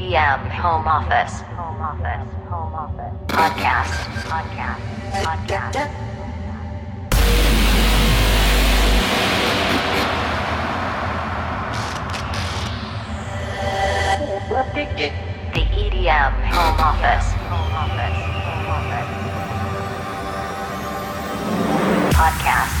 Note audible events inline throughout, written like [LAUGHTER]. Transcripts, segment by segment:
EDM Home Office. Home Office. Home Office. Podcast. Podcast. Podcast. The EDM Home Office. Home Office. Home Office. Podcast.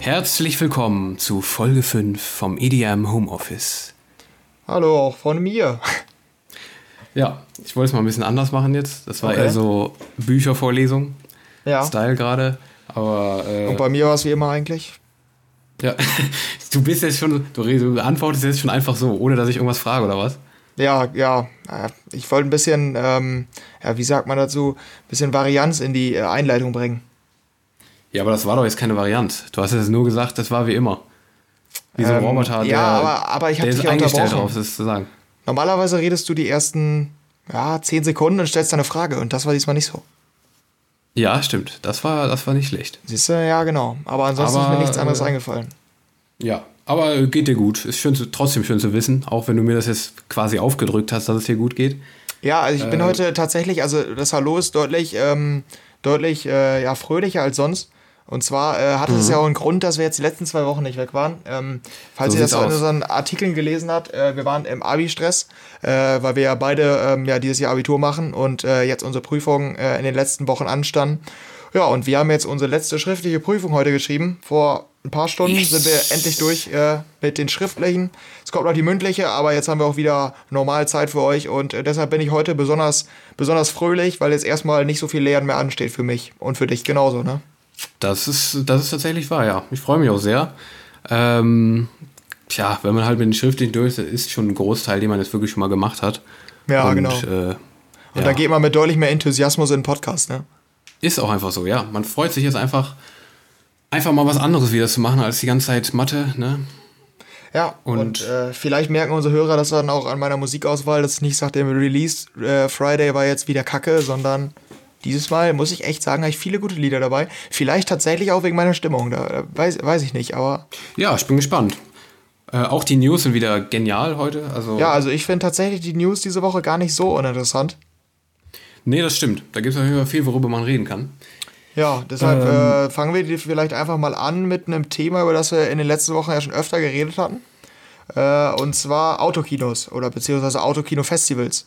Herzlich willkommen zu Folge 5 vom EDM Homeoffice. Hallo, auch von mir. Ja, ich wollte es mal ein bisschen anders machen jetzt. Das war Okay. eher so Büchervorlesung, Ja. Style gerade. Aber äh, Und bei mir war es wie immer eigentlich. ja, [LAUGHS] du bist jetzt schon, du, du antwortest jetzt schon einfach so, ohne dass ich irgendwas frage oder was? Ja, ja. äh, Ich wollte ein bisschen, ähm, ja, wie sagt man dazu, ein bisschen Varianz in die äh, Einleitung bringen. Ja, aber das war doch jetzt keine Variante. Du hast jetzt nur gesagt, das war wie immer. Wie so ein Ähm, Roboter, ja, der, aber- aber ich der dich ist ja eingestellt drauf, das zu sagen. Normalerweise redest du die ersten, ja, zehn Sekunden und stellst eine Frage. Und das war diesmal nicht so. Ja, stimmt. Das war, das war nicht schlecht. Siehst du, ja, genau. Aber ansonsten ist Aber, mir nichts anderes äh, eingefallen. Ja, aber geht dir gut. Ist schön zu, trotzdem schön zu wissen, auch wenn du mir das jetzt quasi aufgedrückt hast, dass es dir gut geht. Ja, also ich bin äh, heute tatsächlich, also das Hallo ist deutlich, ähm, deutlich äh, ja, fröhlicher als sonst. Und zwar äh, hatte es ja auch einen Grund, dass wir jetzt die letzten zwei Wochen nicht weg waren. Ähm, falls So ihr das in unseren Artikeln gelesen habt, äh, wir waren im Abi-Stress, äh, weil wir ja beide ähm, ja dieses Jahr Abitur machen und äh, jetzt unsere Prüfungen äh, in den letzten Wochen anstanden. Ja, und wir haben jetzt unsere letzte schriftliche Prüfung heute geschrieben. Vor ein paar Stunden Yes. sind wir endlich durch äh, mit den schriftlichen. Es kommt noch die mündliche, aber jetzt haben wir auch wieder normal Zeit für euch und äh, deshalb bin ich heute besonders, besonders fröhlich, weil jetzt erstmal nicht so viel Lehren mehr ansteht für mich und für dich genauso, ne? Das ist, das ist tatsächlich wahr, ja. Ich freue mich auch sehr. Ähm, tja, wenn man halt mit den Schriftlichen durch ist, ist schon ein Großteil, den man jetzt wirklich schon mal gemacht hat. Ja, Und, genau. Äh, Und ja, da geht man mit deutlich mehr Enthusiasmus in den Podcast, ne? Ist auch einfach so, ja. Man freut sich jetzt einfach, einfach mal was anderes wieder zu machen als die ganze Zeit Mathe, ne? Ja, und, Und- äh, vielleicht merken unsere Hörer das dann auch an meiner Musikauswahl, dass ich nicht sage, der Release äh, Friday war jetzt wieder kacke, sondern dieses Mal muss ich echt sagen, habe ich viele gute Lieder dabei. Vielleicht tatsächlich auch wegen meiner Stimmung, da weiß, weiß ich nicht, aber Ja, ich bin gespannt. Äh, auch die News sind wieder genial heute. Also, ja, also ich finde tatsächlich die News diese Woche gar nicht so uninteressant. Nee, das stimmt. Da gibt es auf jeden Fall viel, worüber man reden kann. Ja, deshalb Ähm. äh, fangen wir die vielleicht einfach mal an mit einem Thema, über das wir in den letzten Wochen ja schon öfter geredet hatten. Äh, und zwar Autokinos oder beziehungsweise Autokino-Festivals.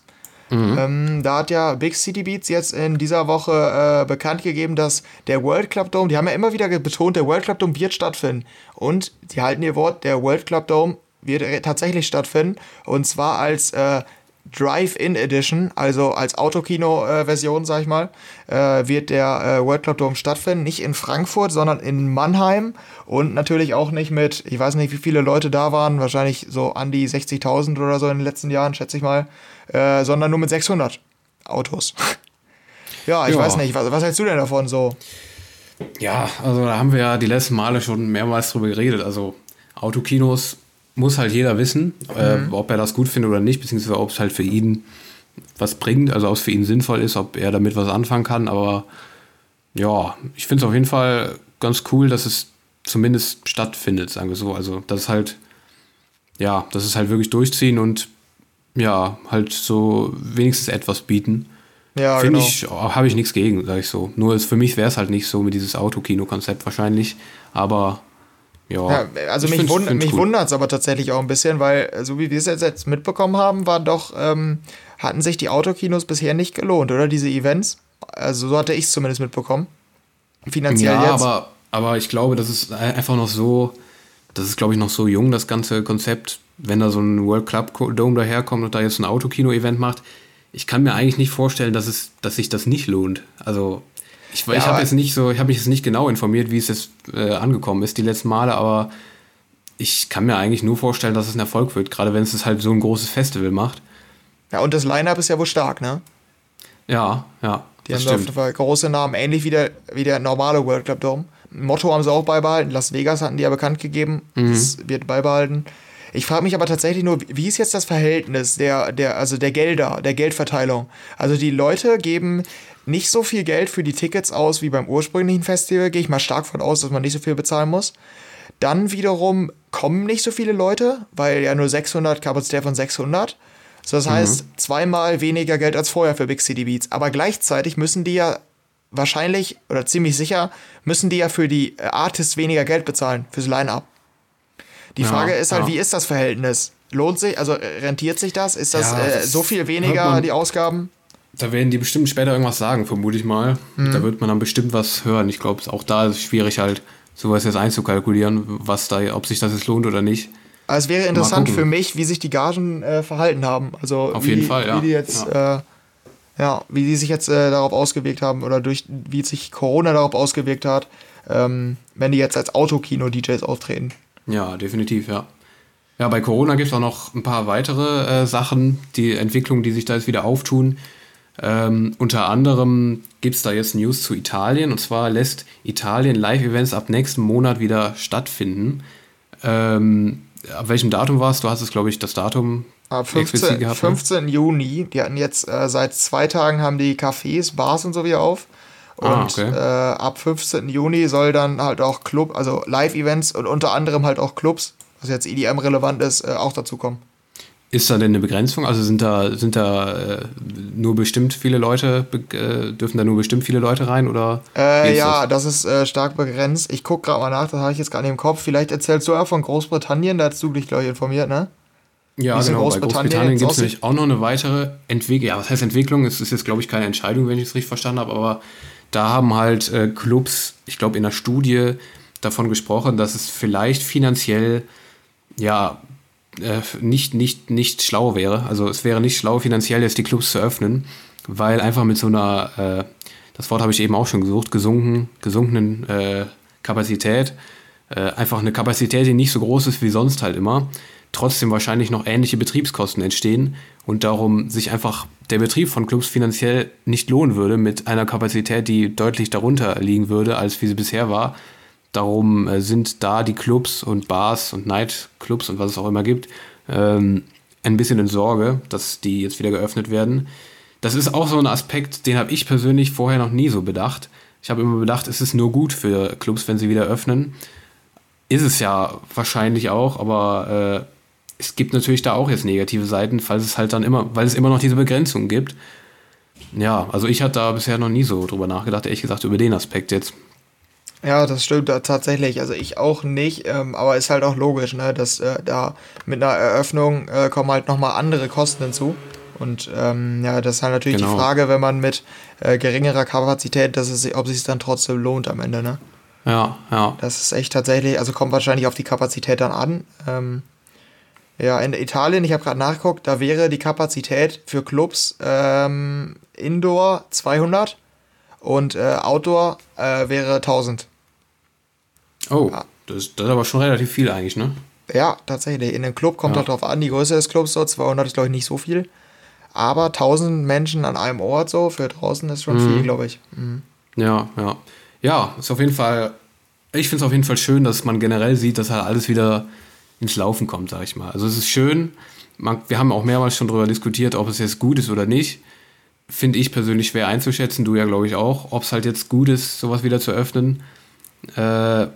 Ähm, da hat ja Big City Beats jetzt in dieser Woche äh, bekannt gegeben, dass der World Club Dome, die haben ja immer wieder betont, der World Club Dome wird stattfinden. Und die halten ihr Wort, der World Club Dome wird äh, tatsächlich stattfinden. Und zwar als äh, Drive-In Edition, also als Autokino-Version, sag ich mal, äh, wird der äh, World Club Dome stattfinden. Nicht in Frankfurt, sondern in Mannheim. Und natürlich auch nicht mit, ich weiß nicht, wie viele Leute da waren, wahrscheinlich so an die 60.000 oder so in den letzten Jahren, schätze ich mal, äh, sondern nur mit 600 Autos. [LAUGHS] ja, ich Ja. weiß nicht, was, was hältst du denn davon so? Ja, also da haben wir ja die letzten Male schon mehrmals drüber geredet. Also Autokinos muss halt jeder wissen, äh, ob er das gut findet oder nicht, beziehungsweise ob es halt für ihn was bringt, also ob es für ihn sinnvoll ist, ob er damit was anfangen kann. Aber ja, ich finde es auf jeden Fall ganz cool, dass es zumindest stattfindet, sagen wir so. Also das ist halt, ja, das ist halt wirklich durchziehen und ja, halt so wenigstens etwas bieten. Ja, Finde genau. ich, habe ich nichts gegen, sag ich so. Nur ist, für mich wäre es halt nicht so mit dieses Autokino-Konzept wahrscheinlich. Aber ja. Ja, also ich mich, wund mich cool. wundert es aber tatsächlich auch ein bisschen, weil, äh, so wie wir es jetzt, jetzt mitbekommen haben, war doch, ähm, hatten sich die Autokinos bisher nicht gelohnt, oder? Diese Events. Also so hatte ich es zumindest mitbekommen. Finanziell Ja, jetzt. aber, aber ich glaube, das ist einfach noch so, das ist, glaube ich, noch so jung, das ganze Konzept, wenn da so ein World Club Dome daherkommt und da jetzt ein Autokino-Event macht. Ich kann mir eigentlich nicht vorstellen, dass, es, dass sich das nicht lohnt. Also, ich, ich Ja, habe aber- jetzt nicht so, ich habe mich jetzt nicht genau informiert, wie es jetzt äh, angekommen ist die letzten Male, aber ich kann mir eigentlich nur vorstellen, dass es ein Erfolg wird, gerade wenn es halt so ein großes Festival macht. ja, und das Line-Up ist ja wohl stark, ne? Ja, ja. Die das haben auf jeden Fall große Namen, ähnlich wie der, wie der normale World Club Dome. Motto haben sie auch beibehalten. Las Vegas hatten die ja bekannt gegeben. Mhm. Das wird beibehalten. Ich frage mich aber tatsächlich nur, wie ist jetzt das Verhältnis der, der, also der Gelder, der Geldverteilung? Also die Leute geben nicht so viel Geld für die Tickets aus wie beim ursprünglichen Festival, gehe ich mal stark von aus, dass man nicht so viel bezahlen muss. Dann wiederum kommen nicht so viele Leute, weil ja nur 600, Kapazität von 600. So, das heißt, zweimal weniger Geld als vorher für Big City Beats. Aber gleichzeitig müssen die ja wahrscheinlich oder ziemlich sicher, müssen die ja für die äh, Artists weniger Geld bezahlen, fürs Line-Up. Die Ja, Frage ist halt, ja. wie ist das Verhältnis? Lohnt sich, also äh, rentiert sich das? Ist das, Ja, äh, so viel weniger man- die Ausgaben? Da werden die bestimmt später irgendwas sagen, vermute ich mal. Mhm. Da wird man dann bestimmt was hören. Ich glaube, auch da ist es schwierig halt, sowas jetzt einzukalkulieren, was da, ob sich das jetzt lohnt oder nicht. Also es wäre interessant für mich, wie sich die Gagen äh, verhalten haben. Also Auf wie, jeden Fall, ja. Wie die jetzt, ja, äh, ja wie die sich jetzt äh, darauf ausgewirkt haben oder durch wie sich Corona darauf ausgewirkt hat, ähm, wenn die jetzt als Autokino-DJs auftreten. Ja, definitiv, ja. Ja, bei Corona gibt es auch noch ein paar weitere äh, Sachen, die Entwicklungen, die sich da jetzt wieder auftun. Ähm, unter anderem gibt es da jetzt News zu Italien und zwar lässt Italien Live-Events ab nächsten Monat wieder stattfinden. Ähm, ab welchem Datum war es? Du hast es, glaube ich, das Datum Ab explizit 15, gehabt. ne? 15. Juni, die hatten jetzt äh, seit zwei Tagen haben die Cafés, Bars und so wieder auf. Und Ah, okay. äh, ab 15. Juni soll dann halt auch Club, also Live-Events und unter anderem halt auch Clubs, was jetzt EDM relevant ist, äh, auch dazu kommen. Ist da denn eine Begrenzung? Also sind da, sind da äh, nur bestimmt viele Leute, äh, dürfen da nur bestimmt viele Leute rein oder? Äh, ja, das, ist äh, stark begrenzt. Ich gucke gerade mal nach, das habe ich jetzt gerade nicht im Kopf. Vielleicht erzählst du ja von Großbritannien, da hast du dich, glaube ich, informiert, ne? Ja, Wie genau. Bei Großbritannien Großbritannien jetzt gibt es nämlich auch noch eine weitere Entwicklung. Ja, was heißt Entwicklung? Es ist jetzt, glaube ich, keine Entscheidung, wenn ich es richtig verstanden habe, aber da haben halt äh, Clubs, ich glaube, in der Studie davon gesprochen, dass es vielleicht finanziell ja äh, nicht, nicht, nicht schlau wäre. Also es wäre nicht schlau, finanziell jetzt die Clubs zu öffnen, weil einfach mit so einer, äh, das Wort habe ich eben auch schon gesucht, gesunken, gesunkenen äh, Kapazität, äh, einfach eine Kapazität, die nicht so groß ist wie sonst halt immer, trotzdem wahrscheinlich noch ähnliche Betriebskosten entstehen und darum sich einfach der Betrieb von Clubs finanziell nicht lohnen würde mit einer Kapazität, die deutlich darunter liegen würde, als wie sie bisher war. Darum äh, sind da die Clubs und Bars und Nightclubs und was es auch immer gibt, ähm, ein bisschen in Sorge, dass die jetzt wieder geöffnet werden. Das ist auch so ein Aspekt, den habe ich persönlich vorher noch nie so bedacht. Ich habe immer bedacht, es ist nur gut für Clubs, wenn sie wieder öffnen. Ist es ja wahrscheinlich auch, aber äh, es gibt natürlich da auch jetzt negative Seiten, falls es halt dann immer, weil es immer noch diese Begrenzung gibt. Ja, also ich hatte da bisher noch nie so drüber nachgedacht, ehrlich gesagt, über den Aspekt jetzt. Ja, das stimmt tatsächlich. Also ich auch nicht, ähm, aber ist halt auch logisch, ne, dass äh, da mit einer Eröffnung äh, kommen halt nochmal andere Kosten hinzu. Und ähm, ja, das ist halt natürlich Genau. die Frage, wenn man mit äh, geringerer Kapazität, dass es, ob es sich dann trotzdem lohnt am Ende, ne? Ja, ja. Das ist echt tatsächlich, also kommt wahrscheinlich auf die Kapazität dann an. Ähm, ja, in Italien, ich habe gerade nachgeguckt, da wäre die Kapazität für Clubs ähm, Indoor 200 und äh, Outdoor äh, wäre 1000. Oh, Ja. das, das ist aber schon relativ viel eigentlich, ne? Ja, tatsächlich. In einem Club kommt Ja. drauf an, die Größe des Clubs so, 200 ist glaube ich nicht so viel. Aber 1000 Menschen an einem Ort so für draußen ist schon viel, glaube ich. Mhm. Ja, ja. Ja, ist auf jeden Fall, ich finde es auf jeden Fall schön, dass man generell sieht, dass halt alles wieder ins Laufen kommt, sag ich mal. Also es ist schön, man, wir haben auch mehrmals schon darüber diskutiert, ob es jetzt gut ist oder nicht. Finde ich persönlich schwer einzuschätzen, du ja glaube ich auch, ob es halt jetzt gut ist, sowas wieder zu öffnen. Äh,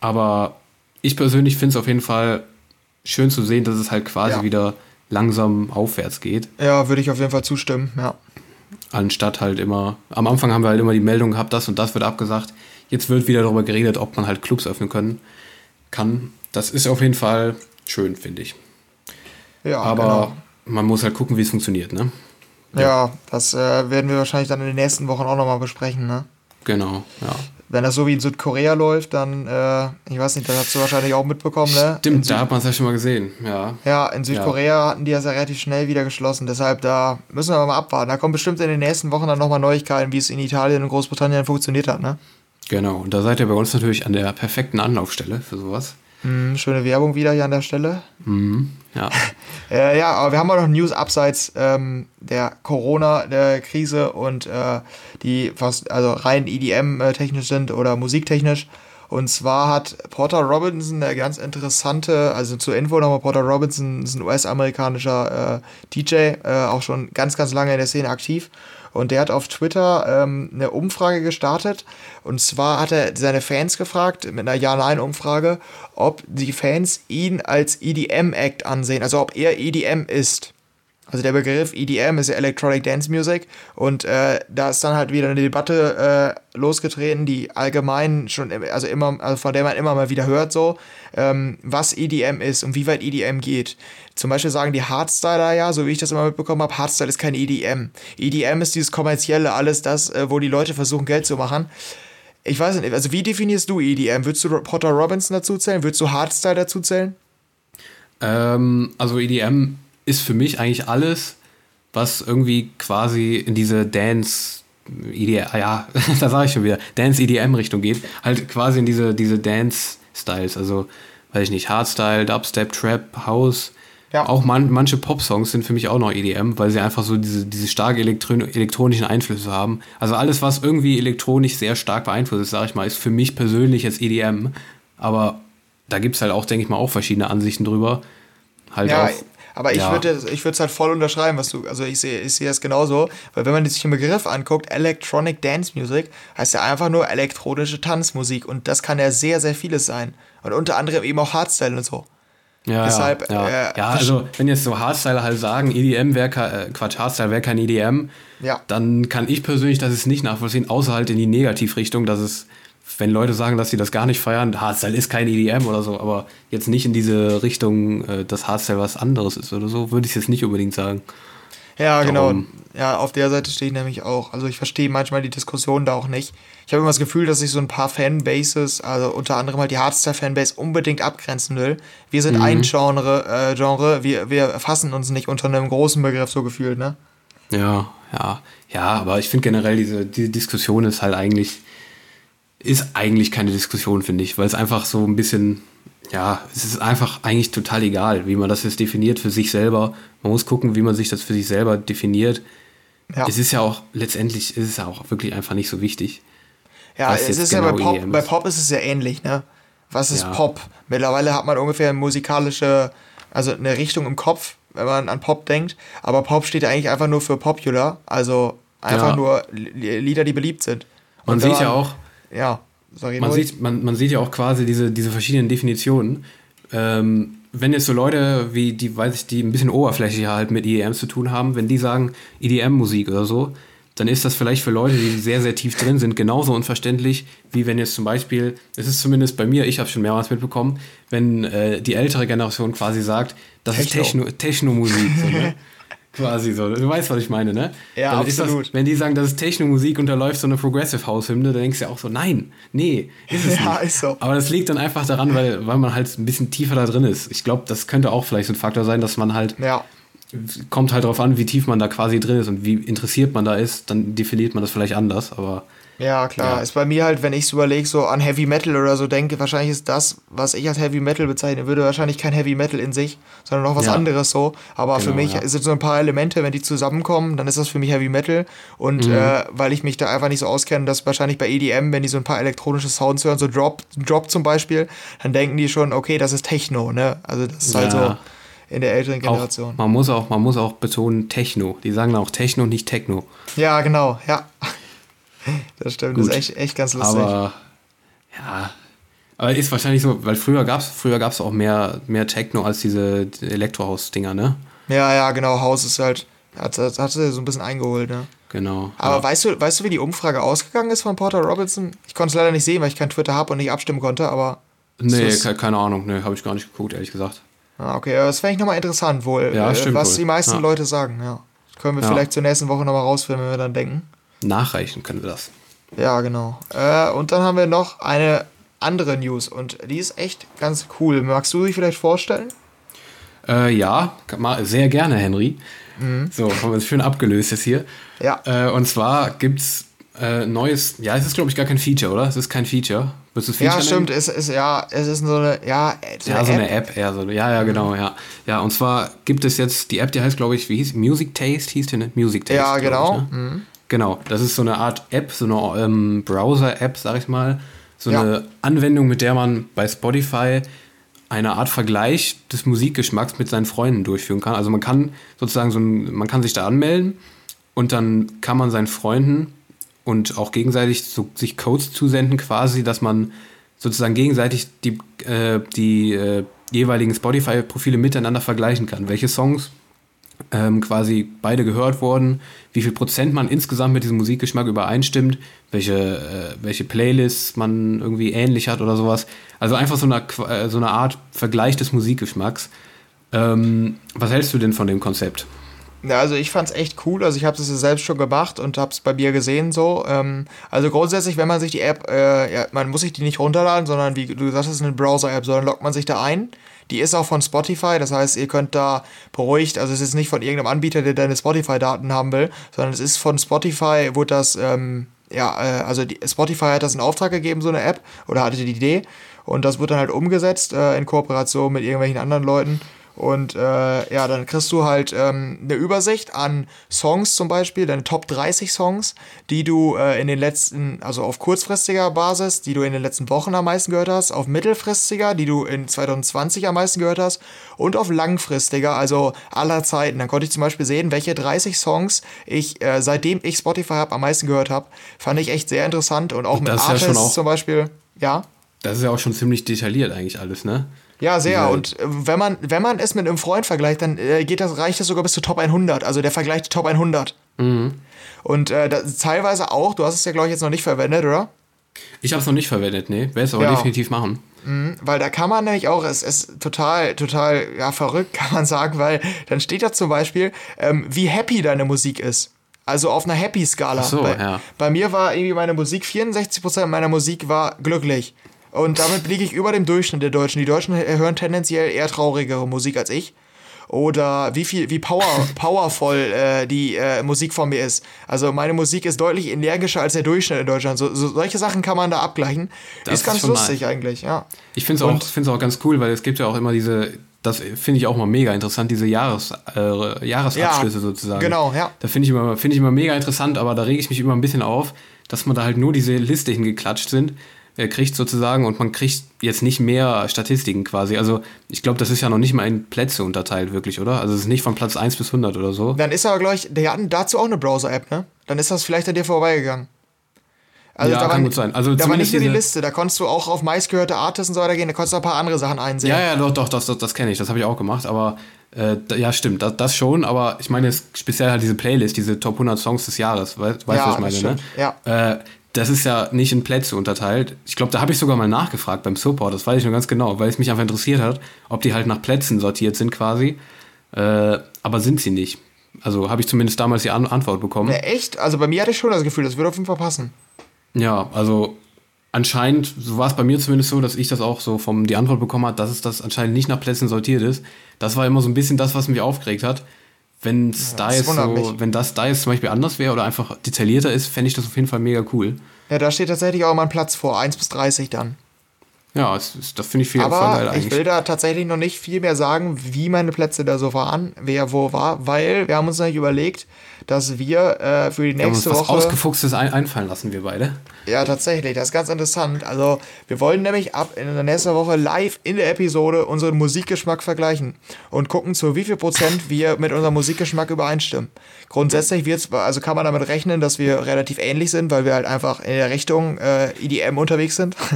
aber ich persönlich finde es auf jeden Fall schön zu sehen, dass es halt quasi Ja. wieder langsam aufwärts geht. Ja, würde ich auf jeden Fall zustimmen, ja. anstatt halt immer, am Anfang haben wir halt immer die Meldung gehabt, das und das wird abgesagt. Jetzt wird wieder darüber geredet, ob man halt Clubs öffnen können kann. Das ist auf jeden Fall schön, finde ich. Ja, Aber genau. man muss halt gucken, wie es funktioniert, ne? Ja, das äh, werden wir wahrscheinlich dann in den nächsten Wochen auch nochmal besprechen, ne? Genau, ja. Wenn das so wie in Südkorea läuft, dann, äh, ich weiß nicht, das hast du wahrscheinlich auch mitbekommen, ne? Stimmt, Süd da hat man es ja schon mal gesehen, ja. ja, in Südkorea hatten die das ja relativ schnell wieder geschlossen. Deshalb, da müssen wir mal abwarten. Da kommen bestimmt in den nächsten Wochen dann nochmal Neuigkeiten, wie es in Italien und Großbritannien funktioniert hat, ne? Genau, und da seid ihr bei uns natürlich an der perfekten Anlaufstelle für sowas. Hm, schöne Werbung wieder hier an der Stelle. Mhm, ja. [LAUGHS] Äh, ja, aber wir haben auch noch News abseits ähm, der Corona-Krise und äh, die fast also rein EDM-technisch sind oder musiktechnisch. Und zwar hat Porter Robinson, der ganz interessante, also zur Info nochmal, Porter Robinson ist ein US-amerikanischer äh, DJ, äh, auch schon ganz, ganz lange in der Szene aktiv. Und der hat auf Twitter ähm, eine Umfrage gestartet. Und zwar hat er seine Fans gefragt, mit einer Ja-Nein-Umfrage, ob die Fans ihn als EDM-Act ansehen, also ob er EDM ist. Also der Begriff EDM ist ja Electronic Dance Music und äh, da ist dann halt wieder eine Debatte äh, losgetreten, die allgemein schon, also immer, also von der man immer mal wieder hört, so, ähm, was EDM ist und wie weit EDM geht. Zum Beispiel sagen die Hardstyler ja, so wie ich das immer mitbekommen habe, Hardstyle ist kein EDM. EDM ist dieses kommerzielle, alles das, äh, wo die Leute versuchen, Geld zu machen. Ich weiß nicht, also wie definierst du EDM? Würdest du Potter Robinson dazu zählen? Würdest du Hardstyle dazu zählen? Ähm, also EDM ist für mich eigentlich alles, was irgendwie quasi in diese Dance, EDM, ja, [LAUGHS] da sage ich schon wieder, Dance-EDM-Richtung geht. Halt quasi in diese, diese Dance-Styles. Also, weiß ich nicht, Hardstyle, Dubstep, Trap, House. Ja. Auch man, manche Pop-Songs sind für mich auch noch EDM, weil sie einfach so diese, diese starke Elektron elektronischen Einflüsse haben. Also alles, was irgendwie elektronisch sehr stark beeinflusst ist, sage ich mal, ist für mich persönlich jetzt EDM. Aber da gibt es halt auch, denke ich mal, auch verschiedene Ansichten drüber. Halt ja, auch aber ich ja. würde ich es halt voll unterschreiben, was du, also ich sehe ich sehe das genauso, weil wenn man sich den Begriff anguckt, Electronic Dance Music, heißt ja einfach nur elektronische Tanzmusik und das kann ja sehr, sehr vieles sein. Und unter anderem eben auch Hardstyle und so. Ja, Deshalb, ja, ja. Äh, ja also wenn jetzt so Hardstyle halt sagen, EDM wäre äh, Quatsch, Hardstyle wäre kein EDM, ja. dann kann ich persönlich das ist nicht nachvollziehen, außer halt in die Negativrichtung, dass es wenn Leute sagen, dass sie das gar nicht feiern, Hardstyle ist kein EDM oder so, aber jetzt nicht in diese Richtung, äh, dass Hardstyle was anderes ist oder so, würde ich jetzt nicht unbedingt sagen. Ja, genau. Ja, auf der Seite stehe ich nämlich auch. Also ich verstehe manchmal die Diskussion da auch nicht. Ich habe immer das Gefühl, dass ich so ein paar Fanbases, also unter anderem halt die Hardstyle-Fanbase, unbedingt abgrenzen will. Wir sind mhm. ein Genre, äh, Genre, wir, wir fassen uns nicht unter einem großen Begriff so gefühlt, ne? Ja, ja. Ja, aber ich finde generell, diese, diese Diskussion ist halt eigentlich ist eigentlich keine Diskussion, finde ich, weil es einfach so ein bisschen, ja, es ist einfach eigentlich total egal, wie man das jetzt definiert für sich selber. Man muss gucken, wie man sich das für sich selber definiert. Ja. Es ist ja auch, letztendlich ist es ja auch wirklich einfach nicht so wichtig. Ja, es ist genau ja bei Pop, bei Pop ist es ja ähnlich, ne? Was ist ja. Pop? Mittlerweile hat man ungefähr eine musikalische, also eine Richtung im Kopf, wenn man an Pop denkt. Aber Pop steht ja eigentlich einfach nur für Popular, also einfach ja. nur Lieder, die beliebt sind. Und man sieht ja auch, ja, sorry. Man sieht, man, man sieht ja auch quasi diese, diese verschiedenen Definitionen. Ähm, wenn jetzt so Leute wie die, weiß ich, die ein bisschen oberflächlicher halt mit EDM zu tun haben, wenn die sagen EDM-Musik oder so, dann ist das vielleicht für Leute, die sehr, sehr tief drin sind, genauso unverständlich, wie wenn jetzt zum Beispiel, es ist zumindest bei mir, ich habe schon mehrmals mitbekommen, wenn äh, die ältere Generation quasi sagt, das Techno. ist Techno, Techno-Musik. So, ne? [LAUGHS] Quasi so. Du weißt, was ich meine, ne? Ja, dann absolut. Das, wenn die sagen, das ist Techno-Musik und da läuft so eine Progressive House-Hymne, dann denkst du ja auch so, nein, nee, ist es [LAUGHS] ja, nicht. Ist so. Aber das liegt dann einfach daran, weil, weil man halt ein bisschen tiefer da drin ist. Ich glaube, das könnte auch vielleicht so ein Faktor sein, dass man halt. Ja. Kommt halt darauf an, wie tief man da quasi drin ist und wie interessiert man da ist, dann definiert man das vielleicht anders, aber. Ja, klar. Ja. Ist bei mir halt, wenn ich es überlege, so an Heavy Metal oder so denke, wahrscheinlich ist das, was ich als Heavy Metal bezeichnen würde, wahrscheinlich kein Heavy Metal in sich, sondern noch was ja. anderes so. Aber genau, für mich ja. sind so ein paar Elemente, wenn die zusammenkommen, dann ist das für mich Heavy Metal. Und mhm. äh, weil ich mich da einfach nicht so auskenne, dass wahrscheinlich bei EDM, wenn die so ein paar elektronische Sounds hören, so Drop, Drop zum Beispiel, dann denken die schon, okay, das ist Techno, ne? Also das ist halt so in der älteren Generation. Auch, man, muss auch, man muss auch betonen Techno. Die sagen auch Techno, nicht Techno. Ja, genau, ja. Das stimmt, Gut. das ist echt, echt ganz lustig. Aber ja, aber ist wahrscheinlich so, weil früher gab es früher gab's auch mehr, mehr Techno als diese Elektrohaus-Dinger, ne? Ja, ja, genau. Haus ist halt, hat, hat, hat so ein bisschen eingeholt, ne? Genau. Aber ja. weißt, du, weißt du, wie die Umfrage ausgegangen ist von Porter Robinson? Ich konnte es leider nicht sehen, weil ich kein Twitter habe und nicht abstimmen konnte, aber. Nee, ke keine Ahnung, nee, habe ich gar nicht geguckt, ehrlich gesagt. Ah, okay, das fände ich nochmal interessant wohl, ja, äh, was wohl. die meisten ja. Leute sagen, ja. Können wir vielleicht zur nächsten Woche nochmal rausfinden, wenn wir dann denken. Nachreichen können wir das. Ja, genau. Äh, und dann haben wir noch eine andere News und die ist echt ganz cool. Magst du dich vielleicht vorstellen? Äh, ja, sehr gerne, Henry. Mhm. So, haben wir es schön abgelöst jetzt hier. Ja. Äh, und zwar gibt es äh, neues, ja, es ist glaube ich gar kein Feature, oder? Es ist kein Feature. Willst du Feature Ja, stimmt, es ist ja, es ist so eine, ja, so ja, so eine App. eher so, ja, ja, genau, ja. Ja, und zwar gibt es jetzt, die App, die heißt glaube ich, wie hieß Music Taste, hieß die, ne? Music Taste. Ja, genau. Ich, ne? mhm. Genau, das ist so eine Art App, so eine ähm, Browser-App, sag ich mal, so Ja. eine Anwendung, mit der man bei Spotify eine Art Vergleich des Musikgeschmacks mit seinen Freunden durchführen kann. Also man kann sozusagen so ein, man kann sich da anmelden und dann kann man seinen Freunden und auch gegenseitig so, sich Codes zusenden quasi, dass man sozusagen gegenseitig die, äh, die äh, jeweiligen Spotify-Profile miteinander vergleichen kann. Welche Songs ähm, quasi beide gehört wurden, wie viel Prozent man insgesamt mit diesem Musikgeschmack übereinstimmt, welche, äh, welche Playlists man irgendwie ähnlich hat oder sowas. Also einfach so eine, äh, so eine Art Vergleich des Musikgeschmacks. Ähm, was hältst du denn von dem Konzept? Ja, also ich fand's echt cool. Also ich habe es selbst schon gemacht und habe es bei mir gesehen so. Ähm, also grundsätzlich, wenn man sich die App, äh, ja, man muss sich die nicht runterladen, sondern wie du gesagt hast, ist eine Browser-App, sondern loggt man sich da ein. Die ist auch von Spotify, das heißt, ihr könnt da beruhigt, also es ist nicht von irgendeinem Anbieter, der deine Spotify-Daten haben will, sondern es ist von Spotify, wurde das, ähm, ja, äh, also die, Spotify hat das in Auftrag gegeben, so eine App, oder hatte die Idee. Und das wird dann halt umgesetzt äh, in Kooperation mit irgendwelchen anderen Leuten. Und äh, ja, dann kriegst du halt ähm, eine Übersicht an Songs zum Beispiel, deine Top 30 Songs, die du äh, in den letzten, also auf kurzfristiger Basis, die du in den letzten Wochen am meisten gehört hast, auf mittelfristiger, die du in 2020 am meisten gehört hast und auf langfristiger, also aller Zeiten. Dann konnte ich zum Beispiel sehen, welche 30 Songs ich, äh, seitdem ich Spotify habe, am meisten gehört habe. Fand ich echt sehr interessant und auch mit ist ja Artists auch- zum Beispiel. Ja. Das ist ja auch schon ziemlich detailliert eigentlich alles, ne? Ja, sehr. Und äh, wenn man, wenn man es mit einem Freund vergleicht, dann äh, geht das, reicht das sogar bis zu Top 100. Also der vergleicht die Top 100. Und äh, das, teilweise auch, du hast es ja, glaube ich, jetzt noch nicht verwendet, oder? Ich habe es noch nicht verwendet, nee. Werde es aber Ja. definitiv machen. Weil da kann man nämlich auch, es ist total, total, ja, verrückt, [LAUGHS] kann man sagen, weil dann steht da zum Beispiel, ähm, wie happy deine Musik ist. Also auf einer Happy-Skala. So, bei, ja. bei mir war irgendwie meine Musik, 64% meiner Musik war glücklich. Und damit liege ich über dem Durchschnitt der Deutschen. Die Deutschen hören tendenziell eher traurigere Musik als ich. Oder wie viel, wie power, [LAUGHS] powervoll äh, die äh, Musik von mir ist. Also meine Musik ist deutlich energischer als der Durchschnitt in Deutschland. So, so, solche Sachen kann man da abgleichen. Das ist ist ganz schon lustig nice. eigentlich, ja. Ich finde es auch, find's auch ganz cool, weil es gibt ja auch immer diese, das finde ich auch mal mega interessant, diese Jahres, äh, Jahresabschlüsse Ja, sozusagen. genau, ja. Da finde ich, immer- finde ich immer mega interessant, aber da rege ich mich immer ein bisschen auf, dass man da halt nur diese Liste hingeklatscht sind, äh, kriegt sozusagen und man kriegt jetzt nicht mehr Statistiken quasi. Also ich glaube, das ist ja noch nicht mal in Plätze unterteilt wirklich, oder? Also es ist nicht von Platz 1 bis 100 oder so. Dann ist aber, glaube ich, die hatten dazu auch eine Browser-App, ne? Dann ist das vielleicht an dir vorbeigegangen. Also Ja, da kann war, gut sein. Also da war nicht nur die Liste, da konntest du auch auf meistgehörte Artists und so weiter gehen, da konntest du ein paar andere Sachen einsehen. Ja, ja, doch, doch, das, das, das kenne ich, das habe ich auch gemacht, aber äh, ja, stimmt, das, das schon, aber ich meine jetzt speziell halt diese Playlist, diese Top 100 Songs des Jahres, weißt du, Ja, was ich meine, das ne? ja. Äh, das ist ja nicht in Plätze unterteilt. Ich glaube, da habe ich sogar mal nachgefragt beim Support, das weiß ich nur ganz genau, weil es mich einfach interessiert hat, ob die halt nach Plätzen sortiert sind quasi, äh, aber sind sie nicht. Also habe ich zumindest damals die An Antwort bekommen. Ja, echt? Also bei mir hatte ich schon das Gefühl, das würde auf jeden Fall passen. Ja, also anscheinend, so war es bei mir zumindest so, dass ich das auch so vom die Antwort bekommen hat, dass es das anscheinend nicht nach Plätzen sortiert ist. Das war immer so ein bisschen das, was mich aufgeregt hat. Wenn es da das jetzt so, mich. wenn das da jetzt zum Beispiel anders wäre oder einfach detaillierter ist, fände ich das auf jeden Fall mega cool. Ja, da steht tatsächlich auch mal ein Platz vor, 1 bis 30 dann. Ja, es, es, das finde ich viel Aber eigentlich. ich will da tatsächlich noch nicht viel mehr sagen, wie meine Plätze da so waren, wer wo war, weil wir haben uns nämlich überlegt, dass wir äh, für die Wir haben uns nächste was Woche. Ausgefuchstes ein einfallen lassen, wir beide. Ja, tatsächlich, das ist ganz interessant. Also, wir wollen nämlich ab in der nächsten Woche live in der Episode unseren Musikgeschmack vergleichen und gucken, zu wie viel Prozent wir mit unserem Musikgeschmack übereinstimmen. Grundsätzlich wird's, also kann man damit rechnen, dass wir relativ ähnlich sind, weil wir halt einfach in der Richtung äh, EDM unterwegs sind. [LAUGHS]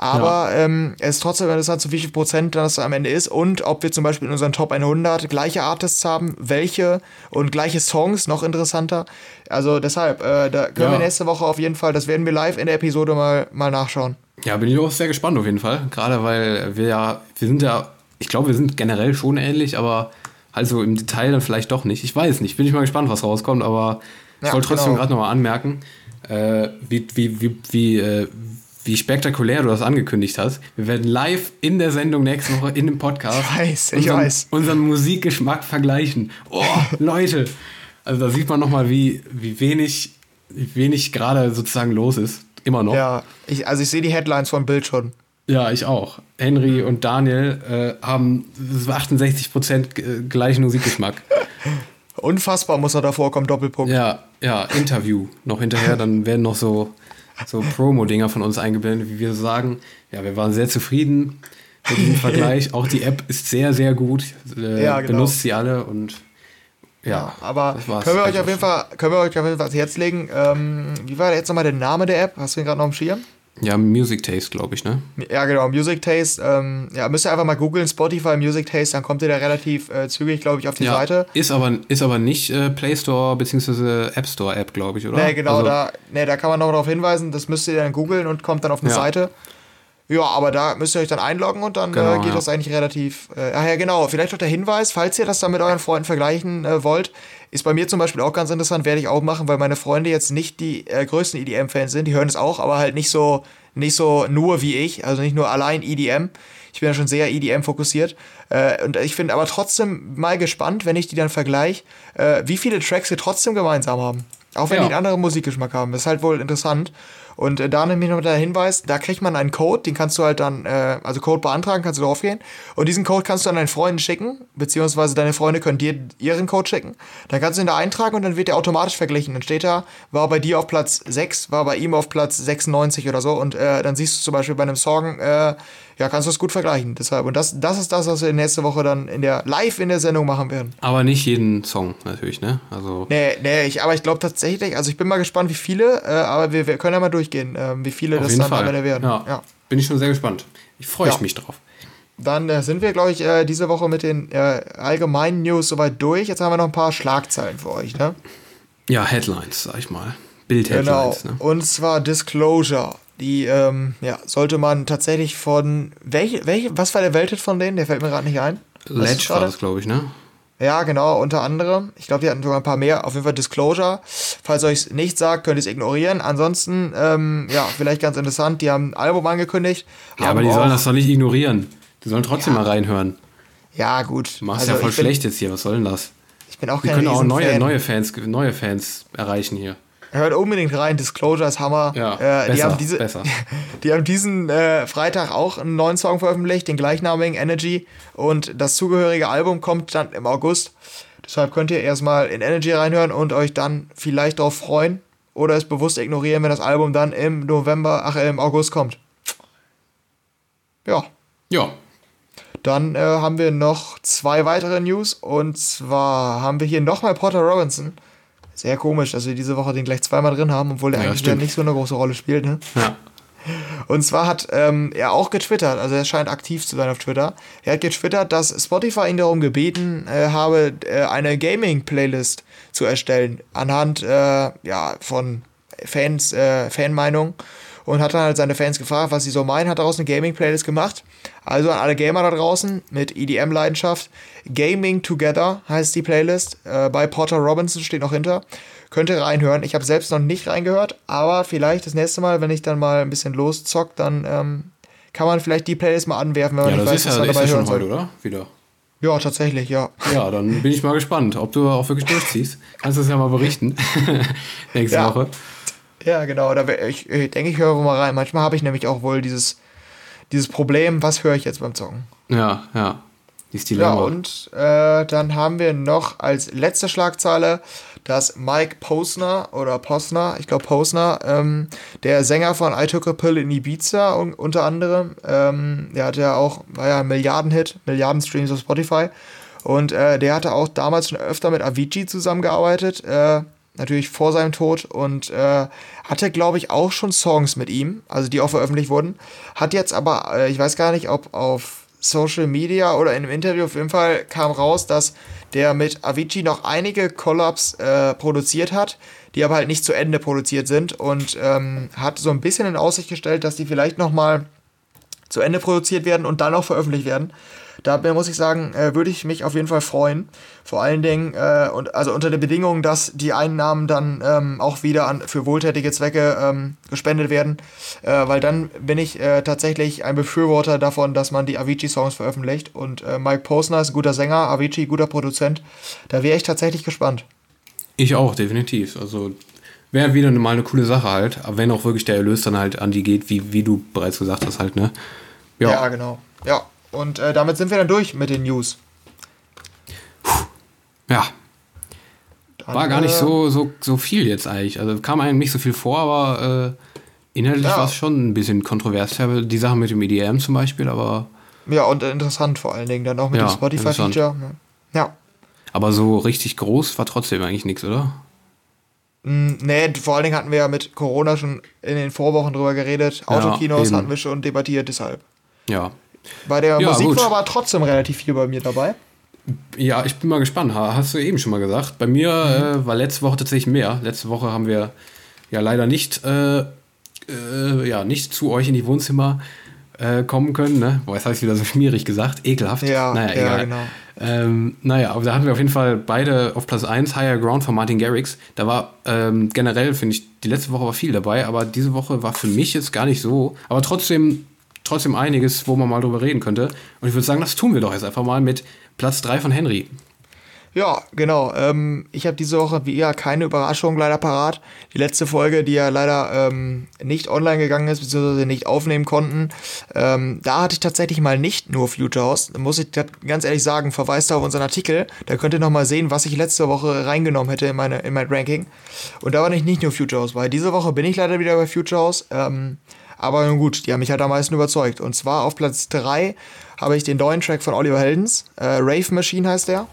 Aber ähm, es ist trotzdem interessant, zu wie viel Prozent das am Ende ist und ob wir zum Beispiel in unseren Top 100 gleiche Artists haben, welche und gleiche Songs, noch interessanter. Also deshalb, äh, da können Ja. wir nächste Woche auf jeden Fall, das werden wir live in der Episode mal, mal nachschauen. Ja, bin ich auch sehr gespannt auf jeden Fall. Gerade weil wir ja, wir sind ja, ich glaube, wir sind generell schon ähnlich, aber halt so im Detail dann vielleicht doch nicht. Ich weiß nicht, bin ich mal gespannt, was rauskommt, aber ich Ja, wollte trotzdem genau. gerade nochmal anmerken, äh, wie, wie, wie, wie, äh, wie spektakulär du das angekündigt hast. Wir werden live in der Sendung nächste Woche in dem Podcast Ich weiß, ich unseren, weiß. unseren Musikgeschmack vergleichen. Oh, [LAUGHS] Leute! Also da sieht man nochmal, wie, wie wenig, wie wenig gerade sozusagen los ist. Immer noch. Ja, ich, also ich sehe die Headlines vom Bild schon. Ja, ich auch. Henry und Daniel äh, haben 68% g- gleichen Musikgeschmack. [LAUGHS] Unfassbar muss er davor kommen, Doppelpunkt. ja, ja, Interview noch hinterher, dann werden noch so so Promo-Dinger von uns eingeblendet, wie wir sagen, ja, wir waren sehr zufrieden mit diesem Vergleich. [LAUGHS] Auch die App ist sehr, sehr gut. Äh, Ja, genau. Benutzt sie alle und ja. Aber können wir euch auf jeden. Fall, können wir euch auf jeden Fall ans Herz legen. Ähm, wie war jetzt nochmal der Name der App? Hast du ihn gerade noch im Schirm? Ja, Music Taste, glaube ich, ne? Ja, genau, Music Taste. Ähm, ja, müsst ihr einfach mal googeln, Spotify Music Taste, dann kommt ihr da relativ äh, zügig, glaube ich, auf die ja, Seite. Ist aber, ist aber nicht äh, Play Store bzw. App Store App, glaube ich, oder? Nee, genau, Also, da, nee, da kann man noch darauf hinweisen, das müsst ihr dann googeln und kommt dann auf eine Ja. Seite. Ja, aber da müsst ihr euch dann einloggen und dann Genau, äh, geht ja. das eigentlich relativ. Äh, ach ja, genau. Vielleicht noch der Hinweis, falls ihr das dann mit euren Freunden vergleichen äh, wollt, ist bei mir zum Beispiel auch ganz interessant, werde ich auch machen, weil meine Freunde jetzt nicht die äh, größten EDM-Fans sind. Die hören es auch, aber halt nicht so, nicht so nur wie ich, also nicht nur allein EDM. Ich bin ja schon sehr EDM fokussiert. Äh, und ich finde aber trotzdem mal gespannt, wenn ich die dann vergleiche, äh, wie viele Tracks wir trotzdem gemeinsam haben. Auch wenn Ja. die einen anderen Musikgeschmack haben. Das ist halt wohl interessant. Und äh, da nämlich noch der Hinweis, da kriegt man einen Code, den kannst du halt dann, äh, also Code beantragen, kannst du draufgehen. Und diesen Code kannst du an deinen Freunden schicken, beziehungsweise deine Freunde können dir ihren Code schicken. Dann kannst du ihn da eintragen und dann wird der automatisch verglichen. Dann steht da, war bei dir auf Platz 6, war bei ihm auf Platz 96 oder so. Und äh, dann siehst du zum Beispiel bei einem Song, äh, ja, kannst du es gut vergleichen. Deshalb, und das, das ist das, was wir nächste Woche dann in der live in der Sendung machen werden. Aber nicht jeden Song natürlich, ne? Also Nee, nee, ich, aber ich glaube tatsächlich, also ich bin mal gespannt, wie viele, äh, aber wir, wir können ja mal durchgehen, ähm, wie viele auf das dann am Fall. Ende werden. Ja. Ja. Bin ich schon sehr gespannt. Ich freue Ja. mich drauf. Dann äh, sind wir, glaube ich, äh, diese Woche mit den äh, allgemeinen News soweit durch. Jetzt haben wir noch ein paar Schlagzeilen für euch, ne? Ja, Headlines, sag ich mal. Genau. Bild-Headlines, ne? Und zwar Disclosure. Die, ähm, ja, sollte man tatsächlich von. Welche, welche, was war der Welthit von denen? Der fällt mir gerade nicht ein. Ledge war das, glaube ich, ne? Ja, genau, unter anderem. Ich glaube, die hatten sogar ein paar mehr. Auf jeden Fall Disclosure. Falls euch es nicht sagt, könnt ihr es ignorieren. Ansonsten, ähm, ja, vielleicht ganz interessant. Die haben ein Album angekündigt. Ja, aber die sollen das doch nicht ignorieren. Die sollen trotzdem Ja. mal reinhören. Ja, gut. Machst Also, ja voll ich bin, schlecht jetzt hier, was soll denn das? Ich bin auch Wir kein können auch neue, neue, Fans, neue Fans erreichen hier. Hört unbedingt rein, Disclosure ist Hammer. Ja, äh, die, besser, haben diese, besser. [LAUGHS] die haben diesen äh, Freitag auch einen neuen Song veröffentlicht, den gleichnamigen Energy. Und das zugehörige Album kommt dann im August. Deshalb könnt ihr erstmal in Energy reinhören und euch dann vielleicht darauf freuen oder es bewusst ignorieren, wenn das Album dann im November, ach, äh, im August kommt. Ja, Ja, dann äh, haben wir noch zwei weitere News. Und zwar haben wir hier nochmal Porter Robinson. Sehr komisch, dass wir diese Woche den gleich zweimal drin haben, obwohl der Ja, eigentlich nicht so eine große Rolle spielt. Ne? ja. Und zwar hat ähm, er auch getwittert, also er scheint aktiv zu sein auf Twitter. Er hat getwittert, dass Spotify ihn darum gebeten äh, habe, äh, eine Gaming-Playlist zu erstellen, anhand äh, ja, von Fans, äh, Fanmeinung. Und hat dann halt seine Fans gefragt, was sie so meinen, hat daraus eine Gaming-Playlist gemacht. Also an alle Gamer da draußen mit EDM-Leidenschaft. Gaming Together heißt die Playlist. Äh, bei Porter Robinson steht noch hinter. Könnt ihr reinhören. Ich habe selbst noch nicht reingehört, aber vielleicht das nächste Mal, wenn ich dann mal ein bisschen loszockt, dann ähm, kann man vielleicht die Playlist mal anwerfen, wenn man Ja, nicht das weiß, ist was ja, man dabei ja hören schon heute, soll. oder? Wieder. Ja, tatsächlich, ja. Ja, dann bin ich mal gespannt, ob du auch wirklich durchziehst. Kannst du es ja mal berichten. [LAUGHS] Nächste Ja. Woche. Ja, genau. Da ich, ich denke, ich höre mal rein. Manchmal habe ich nämlich auch wohl dieses, dieses Problem, was höre ich jetzt beim Zocken? Ja, ja. Dieses Ja, Dilemma. und äh, dann haben wir noch als letzte Schlagzeile, dass Mike Posner oder Posner, ich glaube Posner, ähm, der Sänger von I Took a Pill in Ibiza un unter anderem, ähm, der hatte ja auch, war ja ein Milliardenhit, Milliarden Streams auf Spotify und äh, der hatte auch damals schon öfter mit Avicii zusammengearbeitet, äh, natürlich vor seinem Tod und äh, hatte, glaube ich, auch schon Songs mit ihm, also die auch veröffentlicht wurden. Hat jetzt aber, äh, ich weiß gar nicht, ob auf Social Media oder in einem Interview auf jeden Fall kam raus, dass der mit Avicii noch einige Collabs äh, produziert hat, die aber halt nicht zu Ende produziert sind und ähm, hat so ein bisschen in Aussicht gestellt, dass die vielleicht noch mal zu Ende produziert werden und dann auch veröffentlicht werden. Da muss ich sagen, äh, würde ich mich auf jeden Fall freuen. Vor allen Dingen, äh, und, also unter der Bedingung, dass die Einnahmen dann ähm, auch wieder an, für wohltätige Zwecke ähm, gespendet werden. Äh, weil dann bin ich äh, tatsächlich ein Befürworter davon, dass man die Avicii-Songs veröffentlicht. Und äh, Mike Posner ist ein guter Sänger, Avicii guter Produzent. Da wäre ich tatsächlich gespannt. Ich auch, definitiv. Also wäre wieder mal eine coole Sache halt. Aber wenn auch wirklich der Erlös dann halt an die geht, wie, wie du bereits gesagt hast halt, ne? Ja, Ja, genau. Ja, und äh, damit sind wir dann durch mit den News. ja. Dann, War gar nicht äh, so, so, so viel jetzt eigentlich. Also kam einem nicht so viel vor, aber äh, Inhaltlich Ja. war es schon ein bisschen kontrovers, die Sache mit dem EDM zum Beispiel, aber, Ja, und interessant vor allen Dingen. Dann auch mit Ja, dem Spotify-Feature. Ja. aber so richtig groß war trotzdem eigentlich nichts, oder? Mm, Nee, vor allen Dingen hatten wir ja mit Corona schon in den Vorwochen drüber geredet. Ja, Autokinos eben. hatten wir schon debattiert, deshalb. Ja. Bei der Ja, Musik gut. war aber trotzdem relativ viel bei mir dabei. Ja, ich bin mal gespannt. Ha- Hast du eben schon mal gesagt. Bei mir Mhm. äh, war letzte Woche tatsächlich mehr. Letzte Woche haben wir ja leider nicht, äh, äh, ja, nicht zu euch in die Wohnzimmer äh, kommen können. Ne? Boah, jetzt habe ich wieder so schmierig gesagt. Ekelhaft. Ja, naja, ja, egal. genau. Ähm, naja, aber da hatten wir auf jeden Fall beide auf Platz 1 Higher Ground von Martin Garrix. Da war ähm, generell, finde ich, die letzte Woche war viel dabei, aber diese Woche war für mich jetzt gar nicht so. Aber trotzdem, trotzdem einiges, wo man mal drüber reden könnte. Und ich würde sagen, das tun wir doch jetzt einfach mal mit Platz 3 von Henry. Ja, genau. Ähm, ich habe diese Woche wie ja keine Überraschung leider parat. Die letzte Folge, die ja leider ähm, nicht online gegangen ist, beziehungsweise nicht aufnehmen konnten, ähm, da hatte ich tatsächlich mal nicht nur Future House. Da muss ich ganz ehrlich sagen, verweist auf unseren Artikel. Da könnt ihr nochmal sehen, was ich letzte Woche reingenommen hätte in, meine, in mein Ranking. Und da war nicht, nicht nur Future House, weil diese Woche bin ich leider wieder bei Future House. Ähm, aber nun gut, die haben mich halt am meisten überzeugt. Und zwar auf Platz 3 habe ich den neuen Track von Oliver Heldens. Äh, Rave Machine heißt der.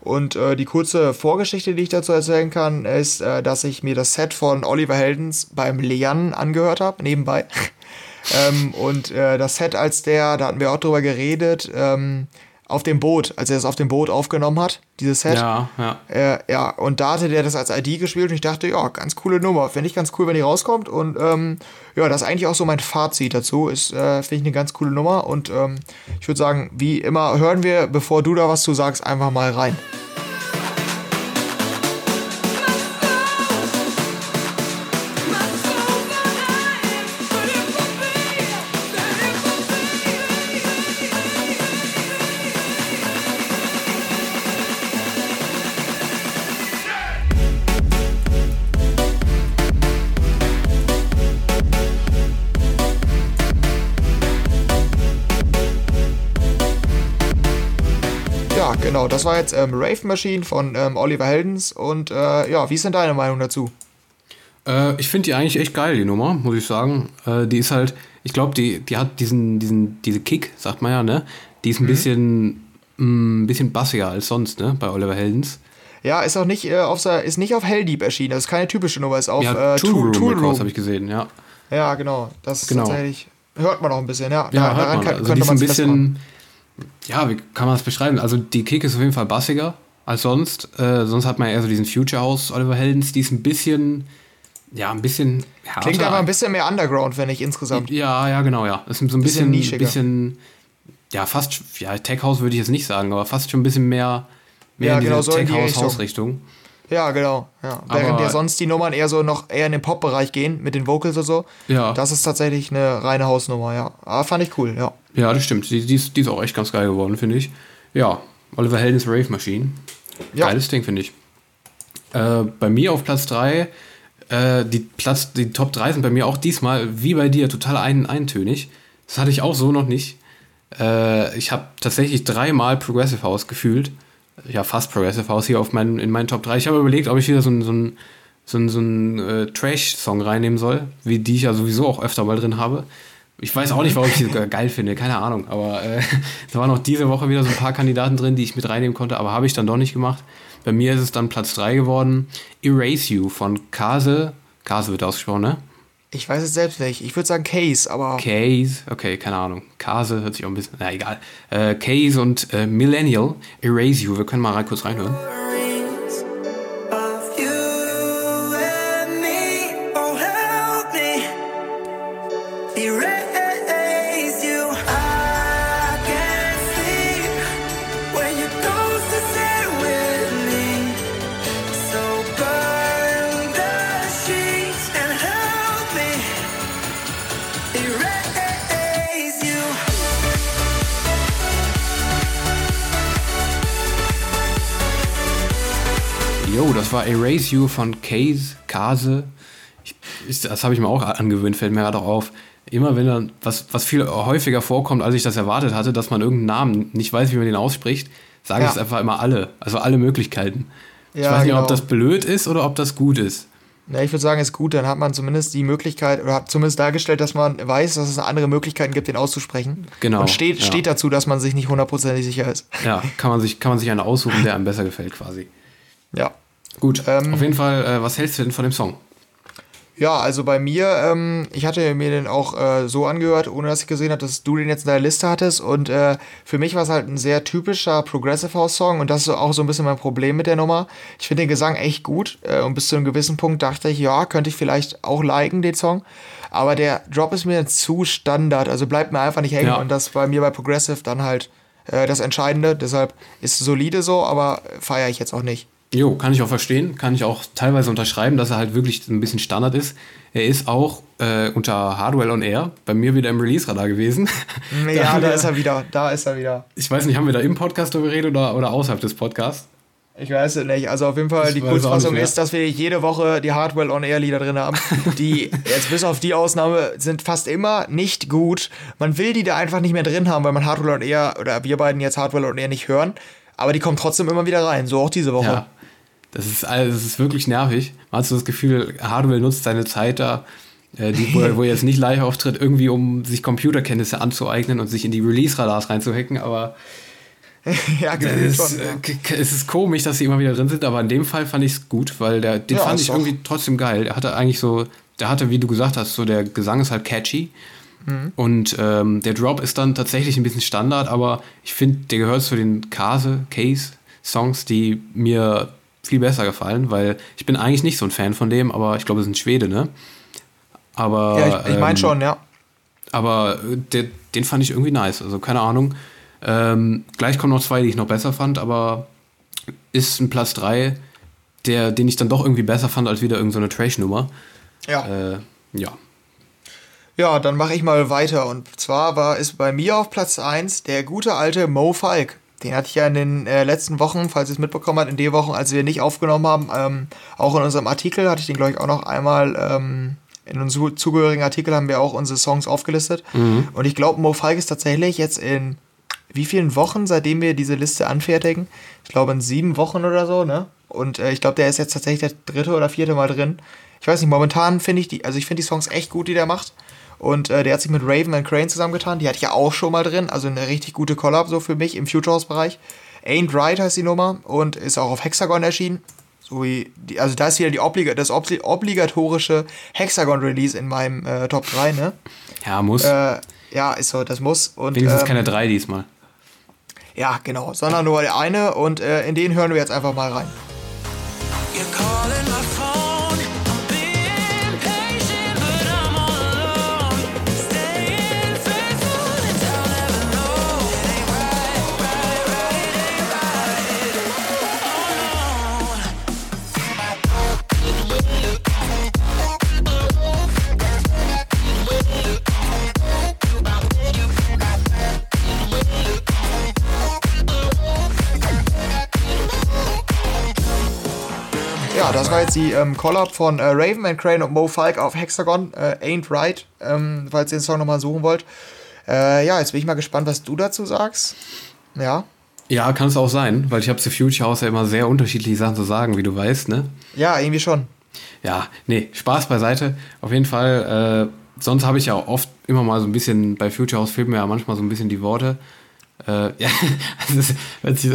Und äh, die kurze Vorgeschichte, die ich dazu erzählen kann, ist, äh, dass ich mir das Set von Oliver Heldens beim Leon angehört habe, nebenbei. [LAUGHS] ähm, und äh, das Set als der, da hatten wir auch drüber geredet, ähm, auf dem Boot, als er es auf dem Boot aufgenommen hat, dieses Set. Ja, ja. Äh, ja, und da hatte der das als ID gespielt und ich dachte, ja, ganz coole Nummer. Fände ich ganz cool, wenn die rauskommt. Und ähm, ja, das ist eigentlich auch so mein Fazit dazu. Ist, äh, finde ich eine ganz coole Nummer. Und ähm, ich würde sagen, wie immer, hören wir, bevor du da was zu sagst, einfach mal rein. Genau, das war jetzt ähm, Rave Machine von ähm, Oliver Heldens. Und äh, ja, wie ist denn deine Meinung dazu? Äh, ich finde die eigentlich echt geil, die Nummer, muss ich sagen. Äh, die ist halt, ich glaube, die, die hat diesen, diesen, diese Kick, sagt man ja, ne? Die ist ein bisschen, mh, ein bisschen bassiger als sonst, ne? Bei Oliver Heldens. Ja, ist auch nicht, äh, auf, ist nicht auf Helldieb erschienen. Das ist keine typische Nummer, ist auf Ja, äh, Tool Room, Tool Room. habe ich gesehen, ja. Ja, genau. Das ist Genau. tatsächlich. Hört man auch ein bisschen, ja. Ja, Da- hört man. kann- Also könnte ist ein bisschen, ja, wie kann man das beschreiben? Also die Kick ist auf jeden Fall bassiger als sonst. Äh, sonst hat man eher so diesen Future House Oliver Heldens, die ist ein bisschen, ja, ein bisschen härter. Klingt aber ein bisschen mehr Underground, wenn ich insgesamt. Ja, ja, genau, ja. Ist so ein Bisschen bisschen, bisschen, ja, fast, ja, Tech House würde ich jetzt nicht sagen, aber fast schon ein bisschen mehr, mehr Ja, in diese genau, so in Tech House Richtung. Ja, genau. Ja. Während ja sonst die Nummern eher so noch eher in den Pop-Bereich gehen, mit den Vocals und so. Ja. Das ist tatsächlich eine reine Hausnummer, ja. Aber fand ich cool, ja. Ja, das stimmt. Die, die, ist, die ist auch echt ganz geil geworden, finde ich. Ja, Oliver Heldens Rave Machine. Ja. Geiles Ding, finde ich. Äh, bei mir auf Platz 3, äh, die, Platz, die Top 3 sind bei mir auch diesmal, wie bei dir, total ein, eintönig. Das hatte ich auch so noch nicht. Äh, ich habe tatsächlich dreimal Progressive House gefühlt. Ja, fast Progressive House hier auf mein, in meinen Top 3. Ich habe überlegt, ob ich wieder so einen so so einen- so einen, äh, Trash-Song reinnehmen soll, wie die ich ja sowieso auch öfter mal drin habe. Ich weiß auch nicht, warum ich die so geil finde, keine Ahnung. Aber äh, [LAUGHS] da waren auch diese Woche wieder so ein paar Kandidaten drin, die ich mit reinnehmen konnte, aber habe ich dann doch nicht gemacht. Bei mir ist es dann Platz 3 geworden. Erase You von Kase. Kase wird ausgesprochen, ne? Ich weiß es selbst nicht. Ich würde sagen Case, aber. Case, okay, keine Ahnung. Kase hört sich auch ein bisschen, na egal. Äh, Case und äh, Millennial, Erase You. Wir können mal kurz reinhören. Das war Erase You von Case, Kase. Ich, ich, das habe ich mir auch angewöhnt, fällt mir gerade auch auf. Immer wenn dann, was, was viel häufiger vorkommt, als ich das erwartet hatte, dass man irgendeinen Namen nicht weiß, wie man den ausspricht, sage ich Ja. es einfach immer alle. Also alle Möglichkeiten. ich Ja, weiß nicht, genau. ob das blöd ist oder ob das gut ist. Ja, ich würde sagen, ist gut, dann hat man zumindest die Möglichkeit, oder hat zumindest dargestellt, dass man weiß, dass es andere Möglichkeiten gibt, den auszusprechen. Genau, Und steht, ja. steht dazu, dass man sich nicht hundertprozentig sicher ist. Ja, kann man sich, kann man sich einen aussuchen, der [LAUGHS] einem besser gefällt quasi. Ja. Gut, Ähm, auf jeden Fall, äh, was hältst du denn von dem Song? Ja, also bei mir, ähm, ich hatte mir den auch äh, so angehört, ohne dass ich gesehen habe, dass du den jetzt in deiner Liste hattest. Und äh, für mich war es halt ein sehr typischer Progressive House Song und das ist auch so ein bisschen mein Problem mit der Nummer. Ich finde den Gesang echt gut äh, und bis zu einem gewissen Punkt dachte ich, ja, könnte ich vielleicht auch liken, den Song. Aber der Drop ist mir zu Standard, also bleibt mir einfach nicht hängen Ja. und das bei mir bei Progressive dann halt äh, das Entscheidende. Deshalb ist es solide so, aber feiere ich jetzt auch nicht. Jo, kann ich auch verstehen, kann ich auch teilweise unterschreiben, dass er halt wirklich ein bisschen Standard ist. Er ist auch äh, unter Hardwell on Air bei mir wieder im Release-Radar gewesen. Ja, [LAUGHS] da wir- ist er wieder, da ist er wieder. Ich weiß nicht, haben wir da im Podcast darüber geredet oder, oder außerhalb des Podcasts? Ich weiß es nicht. Also auf jeden Fall, Ich die Kurzfassung ist, dass wir jede Woche die Hardwell on Air Lieder drin haben. Die jetzt bis auf die Ausnahme sind fast immer nicht gut. Man will die da einfach nicht mehr drin haben, weil man Hardwell on Air oder wir beiden jetzt Hardwell on Air nicht hören. Aber die kommen trotzdem immer wieder rein. So auch diese Woche. Ja. Das ist, also, das ist wirklich nervig. Man hat so das Gefühl, Hardwell nutzt seine Zeit da, äh, die, wo, er, wo er jetzt nicht live auftritt, irgendwie um sich Computerkenntnisse anzueignen und sich in die Release-Radars reinzuhacken, aber [LAUGHS] Ja, es ist, schon. äh, Ja. es ist komisch, dass sie immer wieder drin sind, aber in dem Fall fand ich es gut, weil der, den Ja, fand ich doch. irgendwie trotzdem geil. Der hatte eigentlich so, der hatte, wie du gesagt hast, so der Gesang ist halt catchy. Mhm. Und ähm, der Drop ist dann tatsächlich ein bisschen Standard, aber ich finde, der gehört zu den Case, Case Songs, die mir viel besser gefallen, weil ich bin eigentlich nicht so ein Fan von dem, aber ich glaube, es ein Schwede, ne? Aber Ja, ich, ich meine ähm, schon, ja. aber äh, der, den fand ich irgendwie nice. Also keine Ahnung. Ähm, gleich kommen noch zwei, die ich noch besser fand, aber ist ein Platz 3, der, den ich dann doch irgendwie besser fand als wieder irgendeine so Trash-Nummer. Ja. Äh, ja. Ja, dann mache ich mal weiter. Und zwar war ist bei mir auf Platz 1 der gute alte Mo Falk. Den hatte ich ja in den äh, letzten Wochen, falls ihr es mitbekommen habt, in den Wochen, als wir nicht aufgenommen haben, ähm, auch in unserem Artikel hatte ich den, glaube ich, auch noch einmal ähm, in unserem zugehörigen Artikel haben wir auch unsere Songs aufgelistet. Und ich glaube, Mo Falk ist tatsächlich jetzt in wie vielen Wochen, seitdem wir diese Liste anfertigen? Ich glaube in sieben Wochen oder so, ne? Und äh, ich glaube, der ist jetzt tatsächlich der dritte oder vierte Mal drin. Ich weiß nicht, momentan finde ich die, also ich finde die Songs echt gut, die der macht. Und äh, der hat sich mit Raven and Crane zusammengetan. Die hatte ich ja auch schon mal drin. Also eine richtig gute Collab so für mich im Future House-Bereich. Ain't Right heißt die Nummer und ist auch auf Hexagon erschienen. So wie die, also da ist wieder die Obliga das obli obligatorische Hexagon-Release in meinem äh, Top 3, ne? Ja, muss. Äh, ja, ist so, das muss. Und, Wenigstens ähm, keine 3 diesmal. ja, genau, sondern nur der eine und äh, in den hören wir jetzt einfach mal rein. You're calling war jetzt die ähm, Collab von äh, Raven and Crane und Mo Falk auf Hexagon, äh, Ain't Right, ähm, falls ihr den Song nochmal suchen wollt. Äh, ja, jetzt bin ich mal gespannt, was du dazu sagst. Ja. Ja, kann es auch sein, weil ich habe zu Future House ja immer sehr unterschiedliche Sachen zu sagen, wie du weißt, ne? Ja, irgendwie schon. Ja, nee, Spaß beiseite. Auf jeden Fall, äh, sonst habe ich ja oft immer mal so ein bisschen, bei Future House fehlen mir ja manchmal so ein bisschen die Worte. Äh, [LAUGHS] ja, ist, [LAUGHS] hört sich,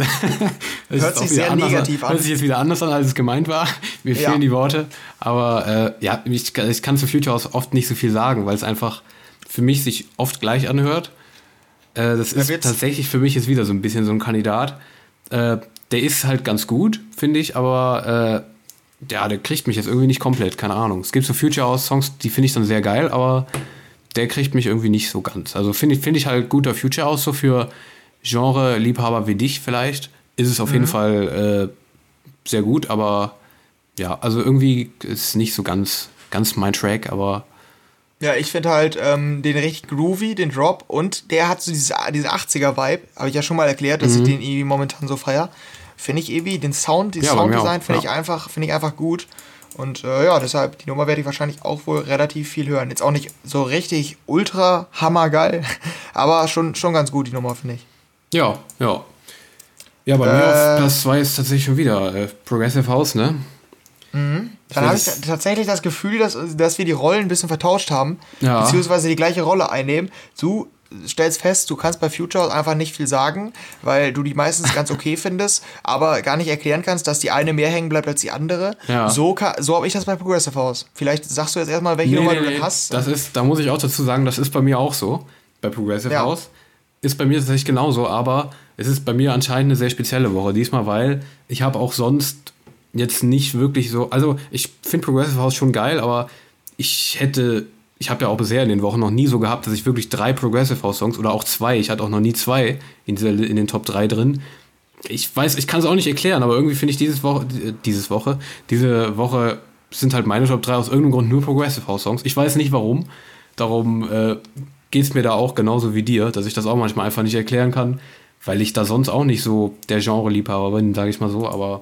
hört sich sehr anders negativ an. Hört sich jetzt wieder anders an, als es gemeint war. Mir Ja. fehlen die Worte. Aber äh, ja, ich, ich kann zu Future House oft nicht so viel sagen, weil es einfach für mich sich oft gleich anhört. Äh, das ist tatsächlich für mich jetzt wieder so ein bisschen so ein Kandidat. Äh, der ist halt ganz gut, finde ich, aber äh, ja, der kriegt mich jetzt irgendwie nicht komplett, keine Ahnung. Es gibt so Future House Songs, die finde ich dann sehr geil, aber der kriegt mich irgendwie nicht so ganz. Also finde ich, finde ich halt guter Future House so für Genre-Liebhaber wie dich vielleicht. Ist es auf Mhm. jeden Fall äh, sehr gut, aber ja, also irgendwie ist es nicht so ganz, ganz mein Track, aber Ja, ich finde halt ähm, den richtig groovy, den Drop und der hat so diese, diese 80er-Vibe, habe ich ja schon mal erklärt, dass ich den irgendwie momentan so feier. Finde ich irgendwie, den Sound, die Ja, Sounddesign finde ich ja. einfach, finde ich einfach gut. Und äh, ja, deshalb, die Nummer werde ich wahrscheinlich auch wohl relativ viel hören. Jetzt auch nicht so richtig ultra hammergeil, [LAUGHS] aber schon, schon ganz gut, die Nummer, finde ich. Ja, ja. Ja, bei mir Äh. auf Platz 2 ist tatsächlich schon wieder äh, Progressive House, ne? Dann habe ich tatsächlich das Gefühl, dass, dass wir die Rollen ein bisschen vertauscht haben, Ja. beziehungsweise die gleiche Rolle einnehmen. Du stellst fest, du kannst bei Future einfach nicht viel sagen, weil du die meistens ganz [LAUGHS] okay findest, aber gar nicht erklären kannst, dass die eine mehr hängen bleibt als die andere. Ja. So, so habe ich das bei Progressive House. Vielleicht sagst du jetzt erstmal, welche Nummer du denn hast. Das ist, da muss ich auch dazu sagen, das ist bei mir auch so. Bei Progressive Ja. House. Ist bei mir tatsächlich genauso, aber es ist bei mir anscheinend eine sehr spezielle Woche. Diesmal, weil ich habe auch sonst jetzt nicht wirklich so. Also, ich finde Progressive House schon geil, aber ich hätte. Ich habe ja auch bisher in den Wochen noch nie so gehabt, dass ich wirklich drei Progressive House Songs oder auch zwei, ich hatte auch noch nie zwei in, dieser, in den Top 3 drin. Ich weiß, ich kann es auch nicht erklären, aber irgendwie finde ich dieses Woche, dieses Woche, diese Woche sind halt meine Top 3 aus irgendeinem Grund nur Progressive House Songs. Ich weiß nicht warum. Darum äh, geht es mir da auch genauso wie dir, dass ich das auch manchmal einfach nicht erklären kann, weil ich da sonst auch nicht so der Genre-Liebhaber bin, sage ich mal so. Aber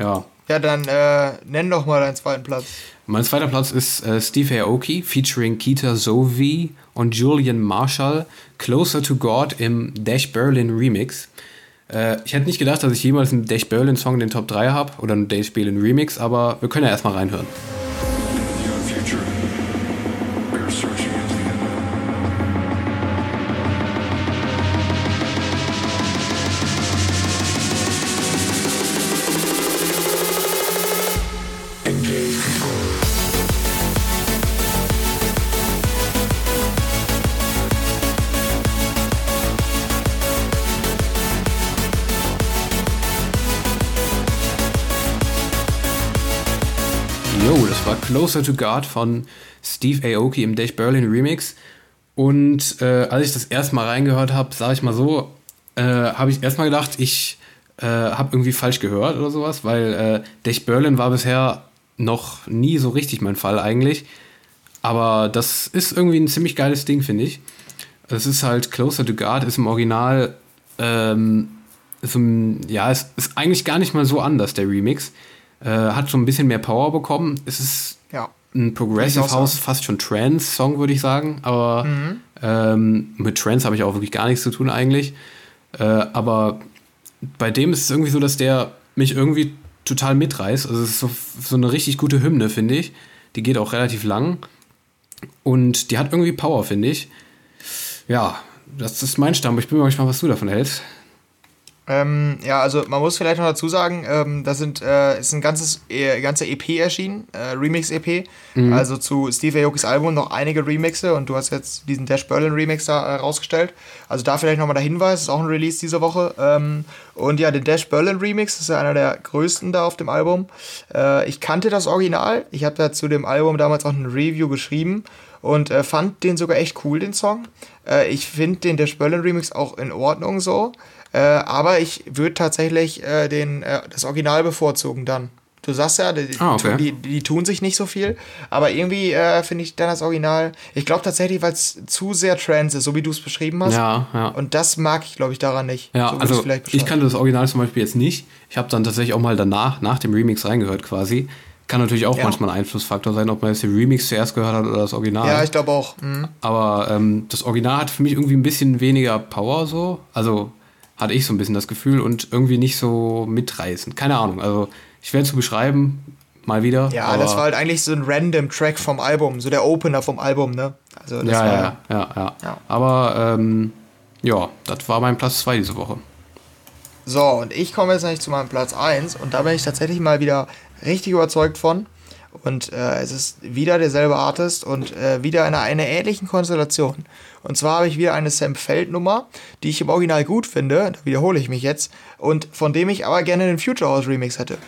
ja. Ja, dann äh, nenn doch mal deinen zweiten Platz. Mein zweiter Platz ist äh, Steve Aoki featuring Keita Zoe und Julian Marshall, Closer to God im Dash Berlin Remix. Äh, ich hätte nicht gedacht, dass ich jemals einen Dash Berlin Song in den Top 3 habe oder einen Dash Berlin Remix, aber wir können ja erstmal reinhören. Yo, das war Closer to God von Steve Aoki im Dash Berlin Remix. Und äh, als ich das erste Mal reingehört habe, sage ich mal so, äh, habe ich erstmal gedacht, ich äh, habe irgendwie falsch gehört oder sowas, weil äh, Dash Berlin war bisher noch nie so richtig mein Fall eigentlich. Aber das ist irgendwie ein ziemlich geiles Ding, finde ich. Es ist halt Closer to God, ist im Original, ähm, ist ein, ja, es ist eigentlich gar nicht mal so anders, der Remix. Äh, hat so ein bisschen mehr Power bekommen. Es ist Ja. ein Progressive House, fast schon Trance-Song, würde ich sagen. Aber ähm, mit Trance habe ich auch wirklich gar nichts zu tun eigentlich. Äh, aber bei dem ist es irgendwie so, dass der mich irgendwie total mitreißt. Also es ist so, so eine richtig gute Hymne, finde ich. Die geht auch relativ lang. Und die hat irgendwie Power, finde ich. Ja, das ist mein Stamm. Ich bin mal gespannt, was du davon hältst. Ähm, ja, also man muss vielleicht noch dazu sagen, ähm, da sind, äh, ist ein ganzes, äh, ganze EP erschienen, äh, Remix-EP. Also zu Steve Aokis Album noch einige Remixe und du hast jetzt diesen Dash Berlin Remix da äh, rausgestellt. Also da vielleicht nochmal der Hinweis, ist auch ein Release diese Woche. Ähm, und ja, den Dash Berlin Remix ist ja einer der größten da auf dem Album. Äh, ich kannte das Original, ich habe da zu dem Album damals auch ein Review geschrieben und äh, fand den sogar echt cool, den Song. Äh, ich finde den Dash Berlin Remix auch in Ordnung so. Äh, aber ich würde tatsächlich äh, den, äh, das Original bevorzugen dann. Du sagst ja, die, Ah, okay. die, die tun sich nicht so viel, aber irgendwie äh, finde ich dann das Original. Ich glaube tatsächlich, weil es zu sehr Trance ist, so wie du es beschrieben hast. Ja, ja. Und das mag ich, glaube ich, daran nicht. Ja, so also ich kannte das Original zum Beispiel jetzt nicht. Ich habe dann tatsächlich auch mal danach, nach dem Remix reingehört quasi. Kann natürlich auch Ja. manchmal ein Einflussfaktor sein, ob man jetzt den Remix zuerst gehört hat oder das Original. Ja, ich glaube auch. Mhm. Aber ähm, das Original hat für mich irgendwie ein bisschen weniger Power so. Also hatte ich so ein bisschen das Gefühl und irgendwie nicht so mitreißend. Keine Ahnung. Also schwer zu beschreiben, mal wieder. Ja, das war halt eigentlich so ein random Track vom Album, so der Opener vom Album, ne? Also das ja, war, ja, ja, ja, Ja. Aber ähm, ja, das war mein Platz 2 diese Woche. So, und ich komme jetzt eigentlich zu meinem Platz 1 und da bin ich tatsächlich mal wieder richtig überzeugt von. Und äh, es ist wieder derselbe Artist und äh, wieder in einer, einer ähnlichen Konstellation. Und zwar habe ich wieder eine Sam Feld Nummer, die ich im Original gut finde, da wiederhole ich mich jetzt, und von dem ich aber gerne den Future House Remix hätte.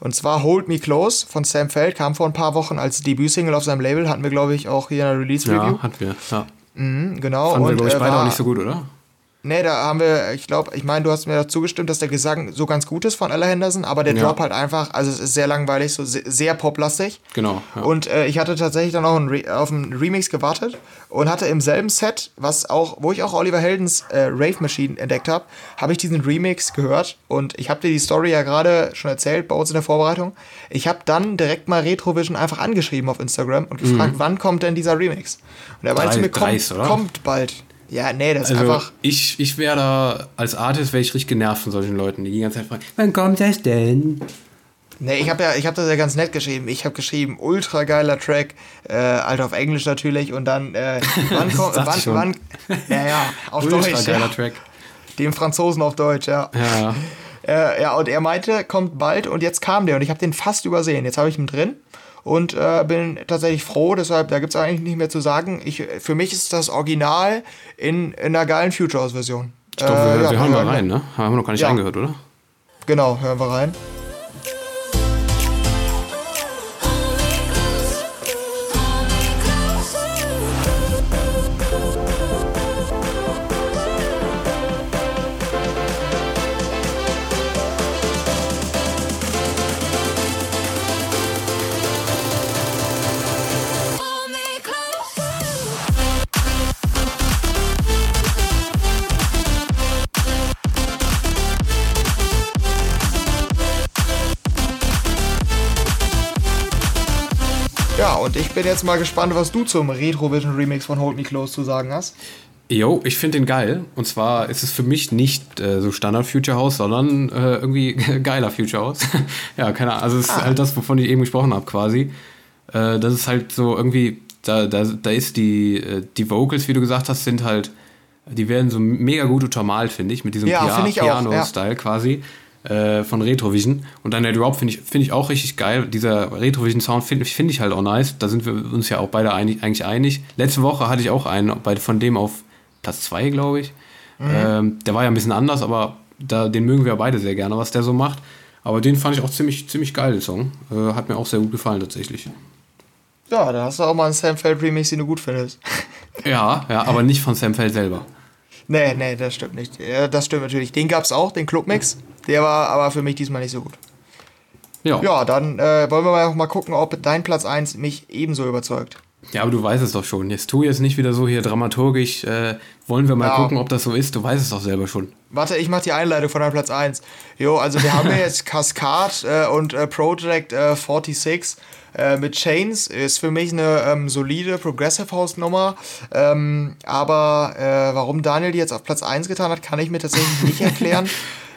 Und zwar Hold Me Close von Sam Feld, kam vor ein paar Wochen als Debütsingle auf seinem Label, hatten wir glaube ich auch hier in der Release Review. Ja, hatten wir. Ja. Mhm, genau. Fanden wir, und, glaube ich, äh, beide auch nicht so gut, oder? Nee, da haben wir, ich glaube, ich meine, du hast mir dazu gestimmt, dass der Gesang so ganz gut ist von Ella Henderson, aber der Ja. Drop halt einfach, also es ist sehr langweilig, so se- sehr poplastig. Genau. Ja. Und äh, ich hatte tatsächlich dann auch einen auf einen Remix gewartet und hatte im selben Set, was auch, wo ich auch Oliver Heldens äh, Rave Machine entdeckt habe, habe ich diesen Remix gehört und ich habe dir die Story ja gerade schon erzählt bei uns in der Vorbereitung. Ich habe dann direkt mal Retrovision einfach angeschrieben auf Instagram und gefragt, wann kommt denn dieser Remix? Und er meinte mir, kommt, kommt bald. Ja, nee, das ist Also einfach. ich, ich wäre da, als Artist wäre ich richtig genervt von solchen Leuten, die die ganze Zeit fragen, wann kommt das denn? Nee, ich habe ja, ich habe das ja ganz nett geschrieben. Ich habe geschrieben, ultra geiler Track, äh, halt auf Englisch natürlich und dann, äh, [LAUGHS] wann kommt, wann, wann, ja, ja, auf Ultra Deutsch, geiler ja. Track. dem Franzosen auf Deutsch, ja. Ja, Äh, ja, und er meinte, kommt bald und jetzt kam der und ich habe den fast übersehen. Jetzt habe ich ihn drin und äh, bin tatsächlich froh, deshalb, da gibt es eigentlich nicht mehr zu sagen. Ich, für mich ist das Original in, in einer geilen Future House-Version. ich glaube, wir, wir hören mal rein, ne? Haben wir noch gar nicht Ja. reingehört, oder? Genau, hören wir rein. Ja, und ich bin jetzt mal gespannt, was du zum Retrovision Remix von Hold Me Close zu sagen hast. Jo, ich finde den geil. Und zwar ist es für mich nicht äh, so Standard Future House, sondern äh, irgendwie [LAUGHS] geiler Future House. [LAUGHS] ja, keine Ahnung. Also es ist halt das, wovon ich eben gesprochen habe, quasi. Äh, das ist halt so irgendwie, da, da, da ist die, äh, die Vocals, wie du gesagt hast, sind halt, die werden so mega gut untermalt, finde ich, mit diesem Ja, Pia auch, ja. Piano-Style quasi. Äh, Von Retrovision. Und dann der Drop finde ich, finde ich auch richtig geil. Dieser Retrovision-Sound finde finde ich halt auch nice. Da sind wir uns ja auch beide einig, eigentlich einig. Letzte Woche hatte ich auch einen, bei, von dem auf Platz 2, glaube ich. Ähm, der war ja ein bisschen anders, aber da, den mögen wir ja beide sehr gerne, was der so macht. Aber den fand ich auch ziemlich, ziemlich geil, den Song. Äh, hat mir auch sehr gut gefallen, tatsächlich. Ja, da hast du auch mal einen Sam Feld Remix, den du gut findest. Ja, ja, aber nicht von Sam Feld selber. Nee, nee, das stimmt nicht. Ja, das stimmt natürlich. Den gab's auch, den Clubmix. Der war aber für mich diesmal nicht so gut. Ja. Ja, dann äh, wollen wir mal auch mal gucken, ob dein Platz 1 mich ebenso überzeugt. Ja, aber du weißt es doch schon. Jetzt tu jetzt nicht wieder so hier dramaturgisch. Äh, wollen wir mal Ja. gucken, ob das so ist. Du weißt es doch selber schon. Warte, ich mach die Einleitung von deinem Platz 1. Jo, also wir haben ja [LAUGHS] jetzt Cascade äh, und äh, Project äh, 46 äh, mit Chains. Ist für mich eine ähm, solide Progressive House Nummer. Ähm, aber äh, warum Daniel die jetzt auf Platz 1 getan hat, kann ich mir tatsächlich nicht [LAUGHS] erklären.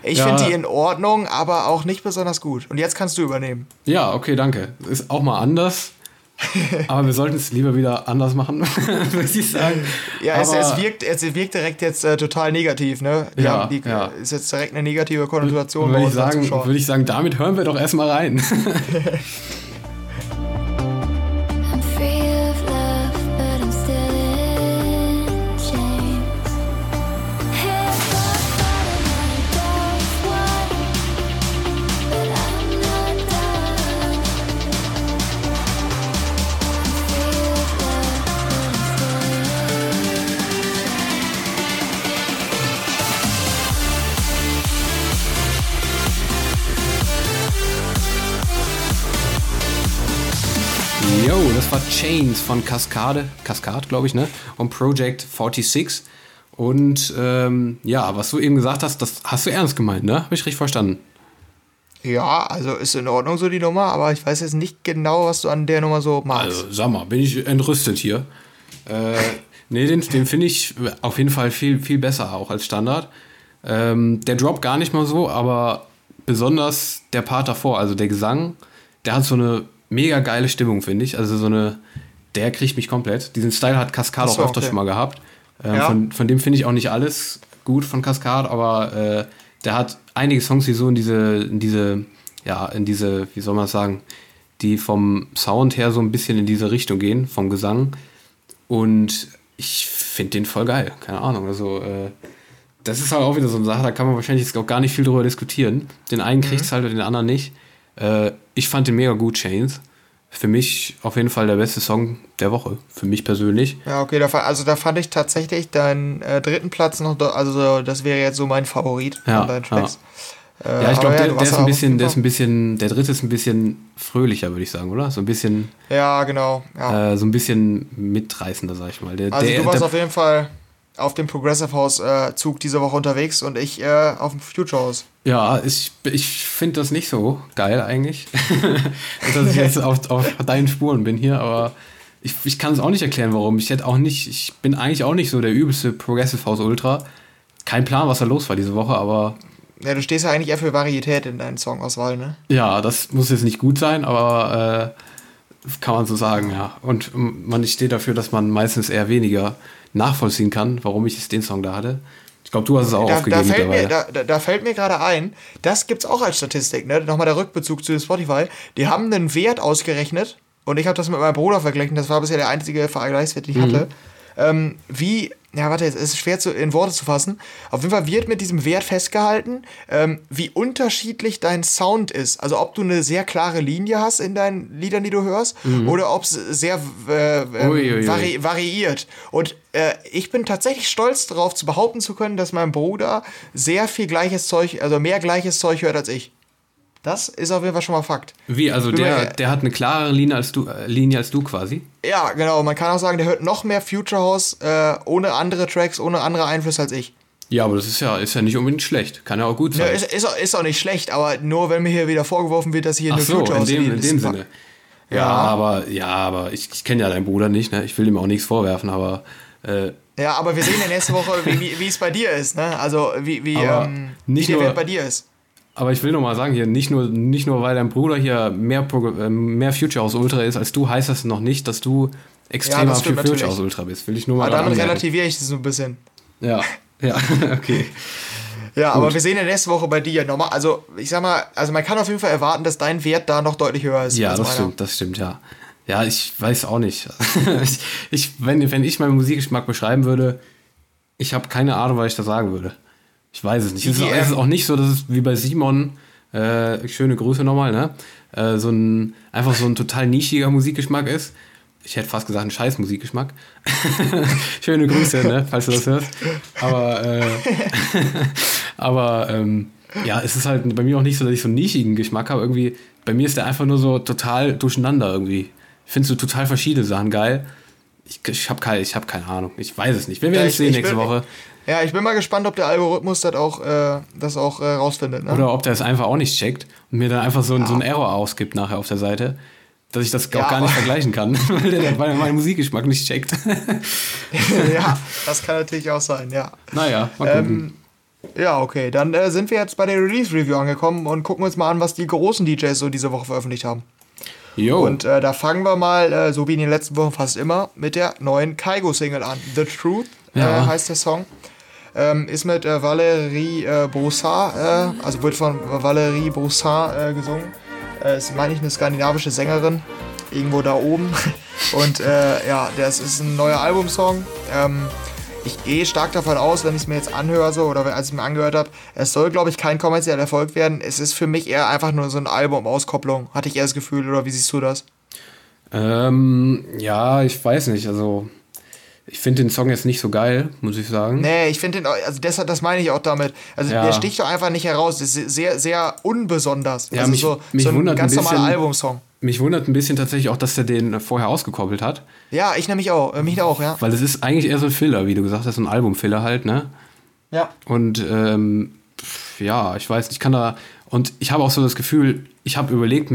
Ich Ja. finde die in Ordnung, aber auch nicht besonders gut. Und jetzt kannst du übernehmen. Ja, okay, danke. Ist auch mal anders. [LAUGHS] aber wir sollten es lieber wieder anders machen, [LAUGHS] würde ich sagen. Ja, es, es, wirkt, es wirkt direkt jetzt äh, total negativ, ne? Die Ja, haben, die, ja. Ist jetzt direkt eine negative Konnotation würde ich, unseren sagen, würde ich sagen, damit hören wir doch erstmal rein. [LAUGHS] War Chains von Cascade, Cascade, glaube ich, ne? Und Project 46. Und ähm, ja, was du eben gesagt hast, das hast du ernst gemeint, ne? Habe ich richtig verstanden. Ja, also ist in Ordnung so die Nummer, aber ich weiß jetzt nicht genau, was du an der Nummer so magst. Also, sag mal, bin ich entrüstet hier. Äh, nee, den, den finde ich auf jeden Fall viel, viel besser auch als Standard. Ähm, der Drop gar nicht mal so, aber besonders der Part davor, also der Gesang, der hat so eine mega geile Stimmung, finde ich. Also so eine, der kriegt mich komplett. Diesen Style hat Cascade so, auch öfters okay. schon mal gehabt. Ähm, Ja. von, von dem finde ich auch nicht alles gut von Cascade, aber äh, der hat einige Songs, die so in diese, in diese, ja, in diese, wie soll man das sagen, die vom Sound her so ein bisschen in diese Richtung gehen, vom Gesang. Und ich finde den voll geil. Keine Ahnung. Also, äh, das ist halt auch wieder so eine Sache, da kann man wahrscheinlich jetzt auch gar nicht viel drüber diskutieren. Den einen kriegt es halt und den anderen nicht. Äh, ich fand den mega gut, Chains. Für mich auf jeden Fall der beste Song der Woche. Für mich persönlich. Ja, okay, da, also da fand ich tatsächlich deinen äh, dritten Platz noch, also das wäre jetzt so mein Favorit Ja, von deinen Tracks. Äh, Ja, ich glaube, der, du der ist ja ein bisschen, der ist ein bisschen, der dritte ist ein bisschen fröhlicher, würde ich sagen, oder? So ein bisschen, Ja, genau. Ja. äh, so ein bisschen mitreißender, sag ich mal. Der, also der, du warst der, auf jeden Fall auf dem Progressive House äh, Zug diese Woche unterwegs und ich äh, auf dem Future House. Ja, ich, ich finde das nicht so geil eigentlich, [LAUGHS] dass ich jetzt auf, auf deinen Spuren bin hier, aber ich, ich kann es auch nicht erklären, warum. Ich hätte auch nicht, ich bin eigentlich auch nicht so der übelste Progressive House Ultra. Kein Plan, was da los war diese Woche, aber Ja, du stehst ja eigentlich eher für Varietät in deinen Songauswahl, ne? Ja, das muss jetzt nicht gut sein, aber äh, kann man so sagen, ja. Und ähm, man steht dafür, dass man meistens eher weniger nachvollziehen kann, warum ich den Song da hatte. Ich glaube, du hast es auch Da, da, aufgegeben fällt mir, mittlerweile. da, da, da fällt mir gerade ein, das gibt's auch als Statistik, ne? Nochmal der Rückbezug zu Spotify. Die haben einen Wert ausgerechnet und ich habe das mit meinem Bruder verglichen, das war bisher der einzige Vergleichswert, den ich hatte. Ähm, wie, ja, warte, jetzt ist es schwer zu, in Worte zu fassen. Auf jeden Fall wird mit diesem Wert festgehalten, ähm, wie unterschiedlich dein Sound ist. Also ob du eine sehr klare Linie hast in deinen Liedern, die du hörst, oder ob es sehr äh, ähm, Ui, ui, ui. vari variiert. Und äh, ich bin tatsächlich stolz darauf, zu behaupten zu können, dass mein Bruder sehr viel gleiches Zeug, also mehr gleiches Zeug hört als ich. Das ist auf jeden Fall schon mal Fakt. Wie, also der, mir- der hat eine klarere Linie als du, äh, Linie als du quasi? Ja, genau. Man kann auch sagen, der hört noch mehr Future House äh, ohne andere Tracks, ohne andere Einflüsse als ich. Ja, aber das ist ja, ist ja nicht unbedingt schlecht. Kann ja auch gut Ja, sein. ist, ist, auch- ist auch nicht schlecht, aber nur wenn mir hier wieder vorgeworfen wird, dass ich hier Ach eine so, Future in House dem, die in dem Sinne. Ja, Ja. aber, ja, aber ich, ich kenne ja deinen Bruder nicht, ne? Ich will ihm auch nichts vorwerfen, aber äh, Ja, aber wir sehen ja nächste Woche, wie, wie, es bei dir ist, ne? Also wie, wie, ähm, wie der nur- Wert bei dir ist. Aber ich will noch mal sagen hier, nicht nur, nicht nur weil dein Bruder hier mehr, Pro- äh, mehr Future House Ultra ist als du, heißt das noch nicht, dass du extremer stimmt für Future. House Ultra bist. Will ich nur mal Aber damit anmerken. relativiere ich das so ein bisschen. Ja, ja, [LAUGHS] okay. Ja, aber wir sehen ja nächste Woche bei dir nochmal. Also, ich sag mal, also man kann auf jeden Fall erwarten, dass dein Wert da noch deutlich höher ist. Ja, als das meiner. stimmt, das stimmt, ja. Ja, ich weiß auch nicht. ich, [LAUGHS] ich, wenn, wenn ich meinen Musikgeschmack beschreiben würde, ich habe keine Ahnung, was ich da sagen würde. Ich weiß es nicht. Es ist, es ist auch nicht so, dass es wie bei Simon, äh, schöne Grüße nochmal, ne? Äh, so ein, einfach so ein total nischiger Musikgeschmack ist. Ich hätte fast gesagt, ein scheiß Musikgeschmack. [LAUGHS] schöne Grüße, ne, falls du das hörst. Aber, äh, [LAUGHS] aber ähm, ja, es ist halt bei mir auch nicht so, dass ich so einen nischigen Geschmack habe. Irgendwie, bei mir ist der einfach nur so total durcheinander irgendwie. Ich finde so total verschiedene Sachen geil. Ich, ich habe keine, ich hab keine Ahnung. Ich weiß es nicht. Wir werden Ja, sehen nächste bin- Woche. Ja, ich bin mal gespannt, ob der Algorithmus das auch, äh, das auch äh, rausfindet. Ne? Oder ob der es einfach auch nicht checkt und mir dann einfach so, ein- so einen Error ausgibt nachher auf der Seite. Dass ich das auch Ja, gar nicht vergleichen kann, [LAUGHS] weil der dann er meinen Musikgeschmack nicht checkt. [LAUGHS] ja, [LAUGHS] das kann natürlich auch sein, ja. naja, mal gucken. Ähm, ja, okay. Dann äh, sind wir jetzt bei der Release-Review angekommen und gucken uns mal an, was die großen DJs so diese Woche veröffentlicht haben. Jo. Und äh, da fangen wir mal, äh, so wie in den letzten Wochen fast immer, mit der neuen Kaigo-Single an. The Truth Ja. äh, heißt der Song. Ähm, ist mit äh, Valérie äh, Broussard, äh, also wird von Valérie Broussard äh, gesungen. Äh, ist, meine ich, eine skandinavische Sängerin. Irgendwo da oben. [LAUGHS] Und äh, ja, das ist ein neuer Albumsong. Ähm, ich gehe stark davon aus, wenn ich es mir jetzt anhöre, so, oder als ich es mir angehört habe, es soll, glaube ich, kein kommerzieller Erfolg werden. Es ist für mich eher einfach nur so ein Album-Auskopplung, hatte ich eher das Gefühl, oder wie siehst du das? Ähm, ja, ich weiß nicht. Also, ich finde den Song jetzt nicht so geil, muss ich sagen. Nee, ich finde den, auch- also deshalb, das meine ich auch damit. Also Ja. der sticht doch einfach nicht heraus. Das ist sehr, sehr unbesonders. Ja, also mich- so, mich so ein ganz normaler Albumsong. Mich wundert ein bisschen tatsächlich auch, dass er den vorher ausgekoppelt hat. Ja, ich nämlich auch. Äh, mich auch, ja. Weil es ist eigentlich eher so ein Filler, wie du gesagt hast, so ein Album-Filler halt, ne? Ja. Und ähm, ja, ich weiß, ich kann da. Und ich habe auch so das Gefühl, ich habe überlegt,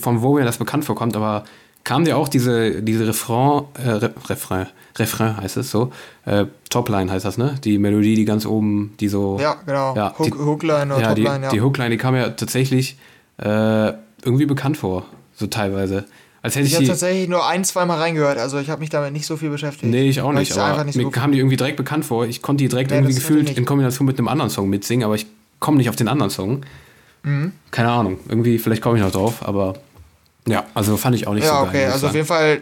von wo mir das bekannt vorkommt, aber kam dir auch diese, diese Refrain, äh, Re Refrain, Refrain heißt es so, äh, Topline heißt das, ne? Die Melodie, die ganz oben, die so. Ja, genau. Ja, Hook, die, Hookline oder ja, die, Topline, ja. die Hookline, die kam mir tatsächlich äh, irgendwie bekannt vor, so teilweise. Als hätte ich, ich habe tatsächlich nur ein, zwei Mal reingehört. Also ich habe mich damit nicht so viel beschäftigt. Nee, ich auch nicht, aber nicht so mir gut kam die irgendwie direkt bekannt vor. Ich konnte die direkt Nee, irgendwie gefühlt in. Kombination mit einem anderen Song mitsingen, aber ich komme nicht auf den anderen Song. Mhm. Keine Ahnung, irgendwie, vielleicht komme ich noch drauf, aber ja, also fand ich auch nicht Ja, so geil. okay. muss ich Also auf jeden Fall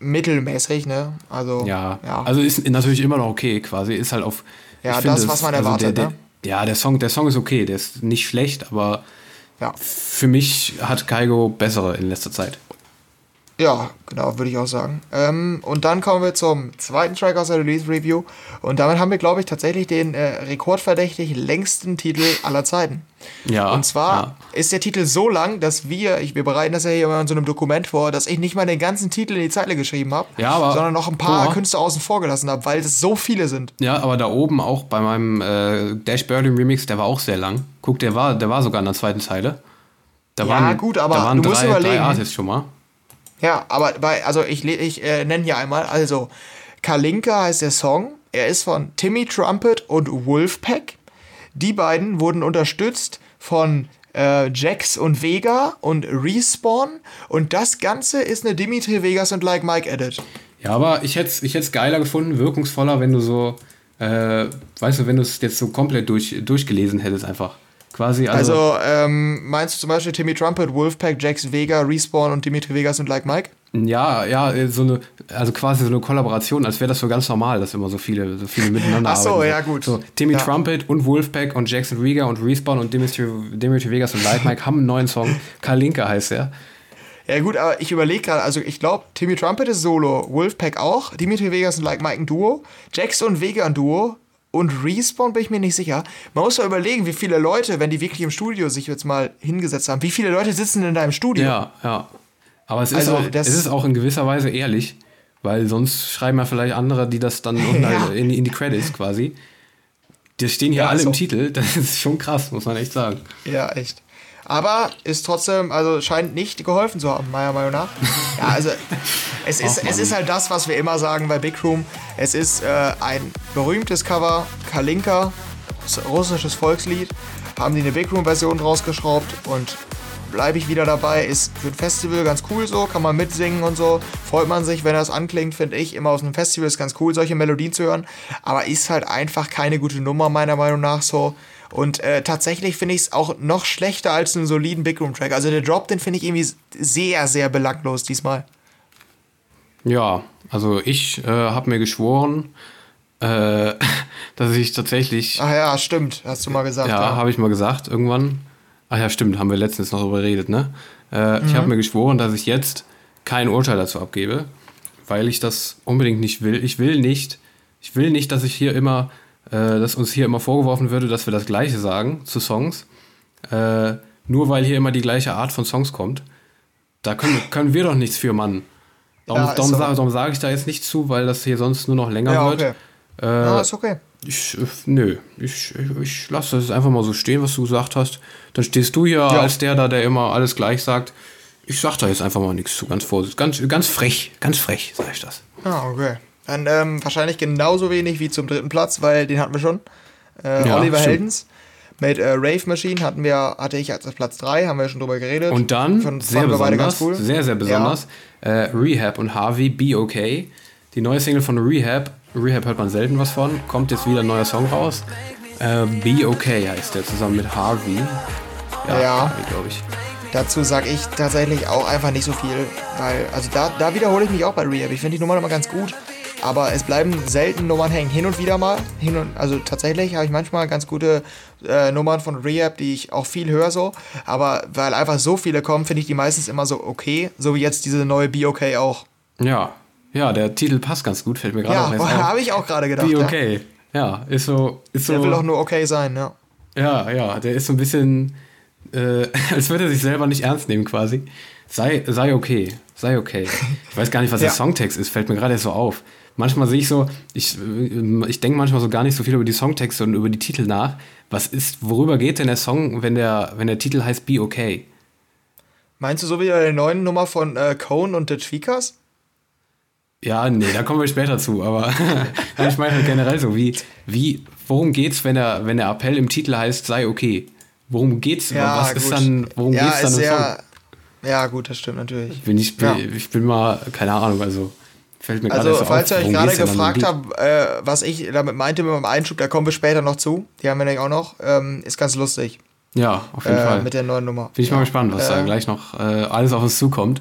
mittelmäßig, ne? Also, Ja, ja. also ist natürlich immer noch okay, quasi. Ist halt auf. Ja, das, es- was man also erwartet, der, ne? der, Ja, der Song, der Song ist okay, der ist nicht schlecht, aber ja. für mich hat Kaigo bessere in letzter Zeit. Ja, genau, würde ich auch sagen. Ähm, und dann kommen wir zum zweiten Track aus der Release Review. Und damit haben wir, glaube ich, tatsächlich den äh, rekordverdächtig längsten Titel aller Zeiten. Ja. Und zwar ja. ist der Titel so lang, dass wir, ich, wir bereiten das ja hier immer in so einem Dokument vor, dass ich nicht mal den ganzen Titel in die Zeile geschrieben habe, Ja, sondern noch ein paar. Künstler außen vor gelassen habe, weil es so viele sind. Ja, aber da oben auch bei meinem äh, Dash Berlin Remix, der war auch sehr lang. Guck, der war, der war sogar in der zweiten Zeile. Da Ja, waren, gut, aber da waren du musst drei, überlegen. drei Artists schon mal. Ja, aber bei, also ich, ich äh, nenne hier einmal, also Kalinka heißt der Song. Er ist von Timmy Trumpet und Wolfpack. die beiden wurden unterstützt von äh, Jax und Vega und Respawn. Und das Ganze ist eine Dimitri Vegas und Like Mike Edit. Ja, aber ich hätte es ich geiler gefunden, wirkungsvoller, wenn du so, äh, weißt du, wenn du es jetzt so komplett durch, durchgelesen hättest einfach. Quasi, also, Also, ähm, meinst du zum Beispiel Timmy Trumpet, Wolfpack, Jax, Vega, Respawn und Dimitri Vegas und Like Mike? ja, ja, so eine, also quasi so eine Kollaboration, als wäre das so ganz normal, dass immer so viele, so viele miteinander [LAUGHS] Ach so, arbeiten. ja, gut. So, Timmy Ja. Trumpet und Wolfpack und Jackson Rieger und Respawn und Dimitri, Dimitri Vegas und Light Mike [LAUGHS] haben einen neuen Song. Kalinka heißt er. Ja gut, aber ich überlege gerade, also ich glaube, Timmy Trumpet ist Solo, Wolfpack auch, Dimitri Vegas und Like Mike ein Duo, Jax und Vega ein Duo und Respawn bin ich mir nicht sicher. Man muss mal überlegen, wie viele Leute, wenn die wirklich im Studio sich jetzt mal hingesetzt haben, wie viele Leute sitzen in deinem Studio? Ja, ja. Aber es ist, Also, auch, es ist auch in gewisser Weise ehrlich, weil sonst schreiben ja vielleicht andere, die das dann [LAUGHS] unten Ja. halt in, in die Credits quasi. Die stehen hier Ja, alle im Titel. [LAUGHS] Das ist schon krass, muss man echt sagen. Ja, echt. Aber ist trotzdem, also scheint nicht geholfen zu haben, meiner Meinung nach. [LAUGHS] Ja, also es ist, es ist halt das, was wir immer sagen bei Big Room. Es ist äh, ein berühmtes Cover, Kalinka, russisches Volkslied. Haben die eine Big Room-Version rausgeschraubt und bleibe ich wieder dabei. Ist für ein Festival ganz cool so, kann man mitsingen und so. Freut man sich, wenn das anklingt, finde ich. Immer aus einem Festival ist ganz cool, solche Melodien zu hören. Aber ist halt einfach keine gute Nummer, meiner Meinung nach so. Und äh, tatsächlich finde ich es auch noch schlechter als einen soliden Big Room Track. Also der Drop, den finde ich irgendwie sehr, sehr belanglos diesmal. Ja, also ich äh, habe mir geschworen, äh, [LAUGHS] dass ich tatsächlich, Ach ja, stimmt, hast du mal gesagt. ja, habe ich mal gesagt, irgendwann. Ach ja, stimmt, haben wir letztens noch darüber geredet, ne? Äh, Ich habe mir geschworen, dass ich jetzt kein Urteil dazu abgebe, weil ich das unbedingt nicht will. Ich will nicht, ich will nicht, dass ich hier immer, dass uns hier immer vorgeworfen würde, dass wir das Gleiche sagen zu Songs, äh, nur weil hier immer die gleiche Art von Songs kommt. Da können, können wir doch nichts für, Mann. Darum, Ja, darum, so. darum sage ich da jetzt nicht zu, weil das hier sonst nur noch länger Ja, wird. okay. Äh, Ja, ist okay. ich, äh, nö, ich, ich, ich lasse das einfach mal so stehen, was du gesagt hast. Dann stehst du hier als der da, der immer alles gleich sagt. Ich sag da jetzt einfach mal nichts zu, ganz vorsichtig. Ganz, ganz frech, ganz frech, sag ich das. Ah, okay. Dann ähm, wahrscheinlich genauso wenig wie zum dritten Platz, weil den hatten wir schon. Äh, Ja, Oliver stimmt. Heldens. Mit äh, Rave Machine hatten wir, hatte ich als Platz 3, haben wir schon drüber geredet. Und dann, Fand- sehr fanden wir beide besonders, ganz cool. sehr, sehr besonders, äh, Rehab und Harvey, Be Okay. Die neue Single von Rehab, Rehab hört man selten was von, kommt jetzt wieder ein neuer Song raus. Äh, Be Okay heißt der, zusammen mit Harvey. Ja. Harvey, glaube ich. Dazu sage ich tatsächlich auch einfach nicht so viel, weil, also da, da wiederhole ich mich auch bei Rehab. Ich finde die Nummer immer ganz gut, aber es bleiben selten Nummern hängen. Hin und wieder mal, hin und, also tatsächlich habe ich manchmal ganz gute äh, Nummern von Rehab, die ich auch viel höre so, aber weil einfach so viele kommen, finde ich die meistens immer so okay, so wie jetzt diese neue Be Okay auch. Ja, ja, der Titel passt ganz gut, fällt mir gerade Ja, auch erst [LAUGHS] auf. habe ich auch gerade gedacht. Be ja. Okay. Ja, ist so, ist so. Der will doch nur okay sein, ja. Ja, ja, der ist so ein bisschen, äh, [LAUGHS] als würde er sich selber nicht ernst nehmen quasi. Sei, sei okay, sei okay. Ich weiß gar nicht, was [LAUGHS] Ja. der Songtext ist, fällt mir gerade so auf. Manchmal sehe ich so, ich, äh, ich denke manchmal so gar nicht so viel über die Songtexte und über die Titel nach. Was ist, worüber geht denn der Song, wenn der, wenn der Titel heißt Be Okay? Meinst du so wie der neuen Nummer von äh, Cone und The Tweakers? Ja, nee, da kommen wir später zu, aber [LAUGHS] ich meine halt generell so, wie, wie, worum geht's, wenn der, wenn der Appell im Titel heißt, sei okay? Worum geht's? was ist dann, worum ja, geht's dann im Song? sehr, Ja, gut, das stimmt natürlich. Bin ich, bin, Ja. ich bin mal, keine Ahnung, also fällt mir Also, falls ihr euch gerade gefragt habt, äh, was ich damit meinte mit meinem Einschub, da kommen wir später noch zu. Die haben wir nämlich auch noch. Ähm, ist ganz lustig. Ja, auf jeden Äh, Fall. mit der neuen Nummer. Bin ich mal gespannt, was da Äh, gleich noch äh, alles auf uns zukommt.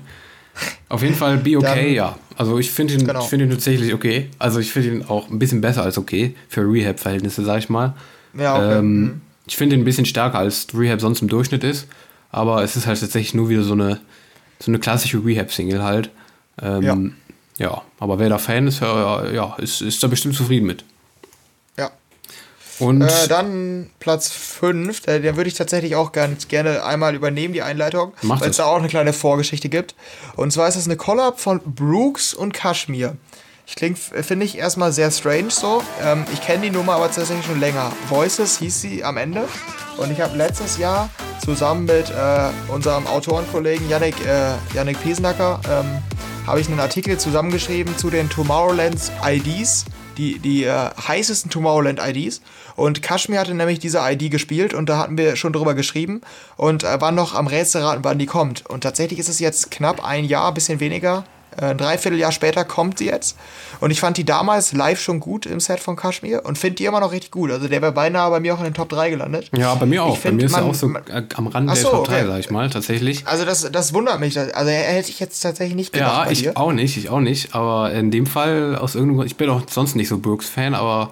Auf jeden Fall Be Okay, Dann- ja. Also ich finde ihn, Genau. ich finde ihn tatsächlich okay. Also ich finde ihn auch ein bisschen besser als okay für Rehab-Verhältnisse, sag ich mal. Ja, okay. Ähm, Mhm. Ich finde ihn ein bisschen stärker als Rehab sonst im Durchschnitt ist. Aber es ist halt tatsächlich nur wieder so eine, so eine klassische Rehab-Single halt. Ähm, ja. Aber wer da Fan ist, ja, ja ist, ist da bestimmt zufrieden mit. Ja. Und Äh, dann Platz 5, der, der würde ich tatsächlich auch ganz gerne einmal übernehmen, die Einleitung, weil es da auch eine kleine Vorgeschichte gibt. Und zwar ist das eine Collab von Brooks und Kashmir. Ich klingt, finde ich, erstmal sehr strange so. Ähm, ich kenne die Nummer aber tatsächlich schon länger. Voices hieß sie am Ende. Und ich habe letztes Jahr zusammen mit äh, unserem Autorenkollegen Yannick, äh, Yannick Piesnacker ähm, habe ich einen Artikel zusammengeschrieben zu den Tomorrowlands IDs die, die äh, heißesten Tomorrowland-IDs. Und Kashmir hatte nämlich diese ID gespielt und da hatten wir schon drüber geschrieben und äh, waren noch am Rätselraten, wann die kommt. Und tatsächlich ist es jetzt knapp ein Jahr, bisschen weniger. Äh, Ein Dreivierteljahr später kommt sie jetzt. Und ich fand die damals live schon gut im Set von Kashmir und finde die immer noch richtig gut. Also der wäre beinahe bei mir auch in den Top 3 gelandet. Ja, bei mir auch. Ich bei find, mir ist er man- auch so man- äh, am Rand der so, Top 3, okay. sag ich mal, tatsächlich. Also das, das wundert mich. Also hätte ich jetzt tatsächlich nicht gedacht Ja, ich dir. auch nicht, ich auch nicht. Aber in dem Fall aus irgendeinem Grund, ich bin auch sonst nicht so Brooks-Fan, aber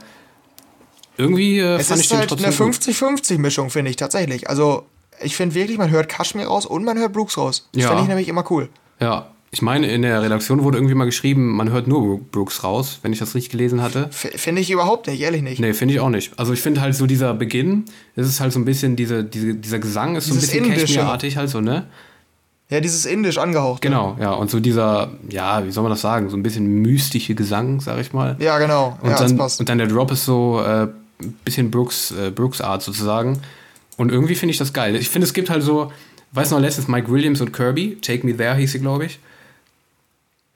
irgendwie äh, Es fand ich ist den halt trotzdem eine gut. 50-50-Mischung, finde ich tatsächlich. Also ich finde wirklich, man hört Kashmir raus und man hört Brooks raus. Das Ja. finde ich nämlich immer cool. Ja, ich meine, in der Redaktion wurde irgendwie mal geschrieben, man hört nur Brooks raus, wenn ich das richtig gelesen hatte. Finde ich überhaupt nicht, ehrlich nicht. Nee, finde ich auch nicht. Also ich finde halt so dieser Beginn, es ist halt so ein bisschen, diese, diese, dieser Gesang ist so ein Dieses bisschen. Cashmere-artig halt so, ne? Ja, dieses indisch angehaucht. Genau, ja. Und so dieser, ja, wie soll man das sagen, so ein bisschen mystische Gesang, sag ich mal. Ja, genau. Und, ja, das dann, passt. und dann der Drop ist so äh, ein bisschen Brooks, äh, Brooks Art sozusagen. Und irgendwie finde ich das geil. Ich finde, es gibt halt so, weiß noch letztens Mike Williams und Kirby, Take Me There hieß sie, glaube ich.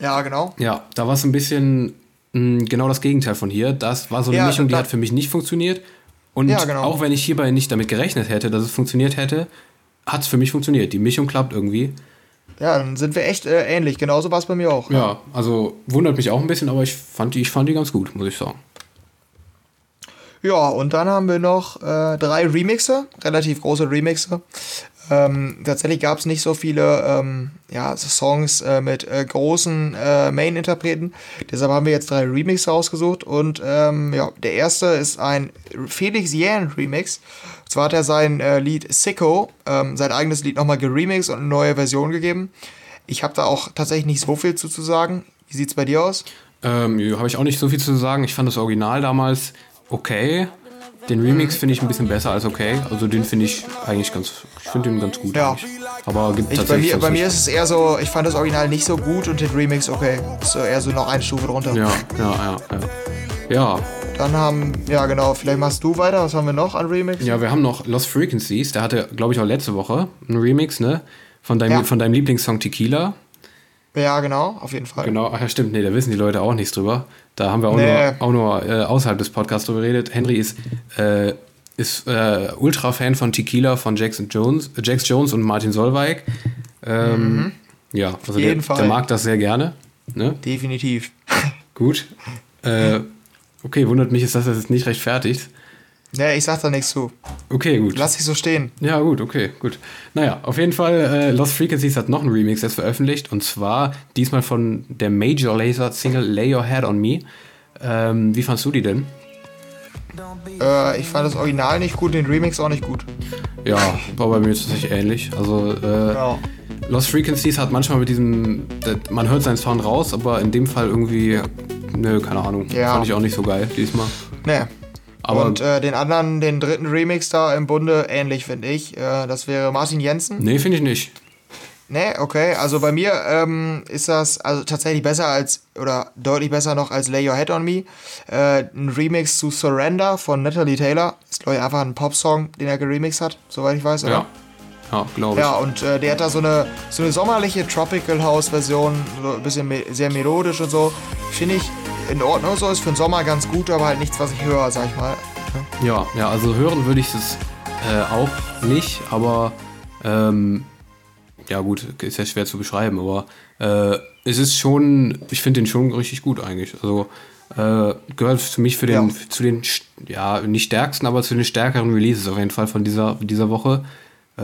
Ja, genau. Ja, da war es ein bisschen mh, genau das Gegenteil von hier. Das war so eine Ja, Mischung, die hat für mich nicht funktioniert. Und Ja, genau. auch wenn ich hierbei nicht damit gerechnet hätte, dass es funktioniert hätte, hat es für mich funktioniert. Die Mischung klappt irgendwie. Ja, dann sind wir echt äh, ähnlich. Genauso war es bei mir auch. Ja, also wundert mich auch ein bisschen, aber ich fand die, ich fand die ganz gut, muss ich sagen. Ja, und dann haben wir noch äh, drei Remixe, relativ große Remixe. Ähm, tatsächlich gab es nicht so viele ähm, ja, so Songs äh, mit äh, großen äh, Main-Interpreten. Deshalb haben wir jetzt drei Remixe rausgesucht. Und ähm, ja, der erste ist ein Felix Yan Remix. Zwar hat er sein äh, Lied Sicko, ähm, sein eigenes Lied nochmal geremixed und eine neue Version gegeben. Ich habe da auch tatsächlich nicht so viel zu, zu sagen. Wie sieht's bei dir aus? Ähm, habe ich auch nicht so viel zu sagen. Ich fand das Original damals okay. Den Remix finde ich ein bisschen besser als okay. Also den finde ich eigentlich ganz, ich finde den ganz gut Ja. eigentlich. Aber gibt Ich, bei tatsächlich mir, sonst bei mir ist es eher so, ich fand das Original nicht so gut und den Remix okay. Ist so eher so noch eine Stufe drunter. Ja, ja, ja, ja. Ja, Dann haben, ja genau, vielleicht machst du weiter. Was haben wir noch an Remix? ja, wir haben noch Lost Frequencies. Der hatte, glaube ich, auch letzte Woche einen Remix, ne? Von deinem, Ja. von deinem Lieblingssong Tequila. Ja, genau, auf jeden Fall. Genau, ach ja, stimmt, nee, da wissen die Leute auch nichts drüber. Da haben wir auch Nee. nur, auch nur äh, außerhalb des Podcasts drüber geredet. Henry ist, äh, ist äh, Ultra-Fan von Tequila von Jax, Jones, äh, Jax Jones und Martin Solveig. Ähm, Ja, also der, Mhm. jeden Fall. der mag das sehr gerne. Ne? Definitiv. Gut. Äh, okay, wundert mich, ist das jetzt nicht rechtfertigt. Nee, ich sag da nichts zu. Okay, gut. Lass dich so stehen. Ja, gut, okay, gut. Naja, auf jeden Fall, äh, Lost Frequencies hat noch einen Remix jetzt veröffentlicht und zwar diesmal von der Major Laser Single Lay Your Head on Me. Ähm, wie fandst du die denn? Äh, ich fand das Original nicht gut, den Remix auch nicht gut. Ja, war bei mir tatsächlich ähnlich. Also, äh, Ja. Lost Frequencies hat manchmal mit diesem, man hört seinen Sound raus, aber in dem Fall irgendwie, nö, keine Ahnung, Ja. fand ich auch nicht so geil diesmal. Nee. Aber und äh, den anderen, den dritten Remix da im Bunde, ähnlich finde ich. Äh, das wäre Martin Jensen. nee, finde ich nicht. Nee, okay. Also bei mir ähm, ist das also tatsächlich besser als, oder deutlich besser noch als Lay Your Head on Me. Äh, ein Remix zu Surrender von Natalie Taylor. Ist, glaube ich, einfach ein Popsong, den er geremixed hat, soweit ich weiß, oder? Ja, ja glaube ich. Ja, und äh, der hat da so eine, so eine sommerliche Tropical House Version, so ein bisschen me sehr melodisch und so. Finde ich in Ordnung so, ist für den Sommer ganz gut, aber halt nichts, was ich höre, sag ich mal. Ja, ja, also hören würde ich es äh, auch nicht, aber ähm, ja gut, ist ja schwer zu beschreiben, aber äh, es ist schon, ich finde den schon richtig gut eigentlich. Also äh, gehört für mich für den, Ja. zu den, ja, nicht stärksten, aber zu den stärkeren Releases auf jeden Fall von dieser, dieser Woche. Äh,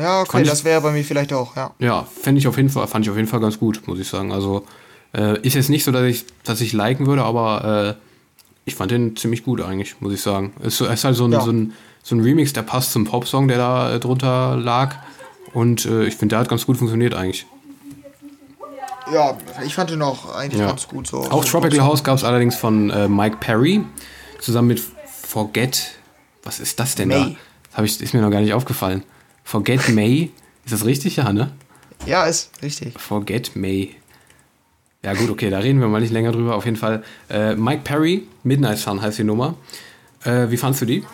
Ja, okay, ich- das wäre bei mir vielleicht auch, ja. ja, fände ich auf jeden Fall, fand ich auf jeden Fall ganz gut, muss ich sagen. Also äh, ist jetzt nicht so, dass ich, dass ich liken würde, aber äh, ich fand den ziemlich gut eigentlich, muss ich sagen. Es ist, ist halt so ein, Ja. so, ein, so ein Remix, der passt zum Popsong, der da äh, drunter lag. Und äh, ich finde, der hat ganz gut funktioniert eigentlich. Ja, ich fand den auch eigentlich Ja. ganz gut so. Auch so Tropical Popsong. House gab es allerdings von äh, Mike Perry, zusammen mit Forget. Was ist das denn da? May. Das hab ich, ist mir noch gar nicht aufgefallen. Forget May. Ist das richtig, ja, ne? Ja, ist richtig. Forget May. Ja gut, okay, da reden wir mal nicht länger drüber. Auf jeden Fall äh, Mike Perry, Midnight Sun heißt die Nummer. Äh, wie fandst du die?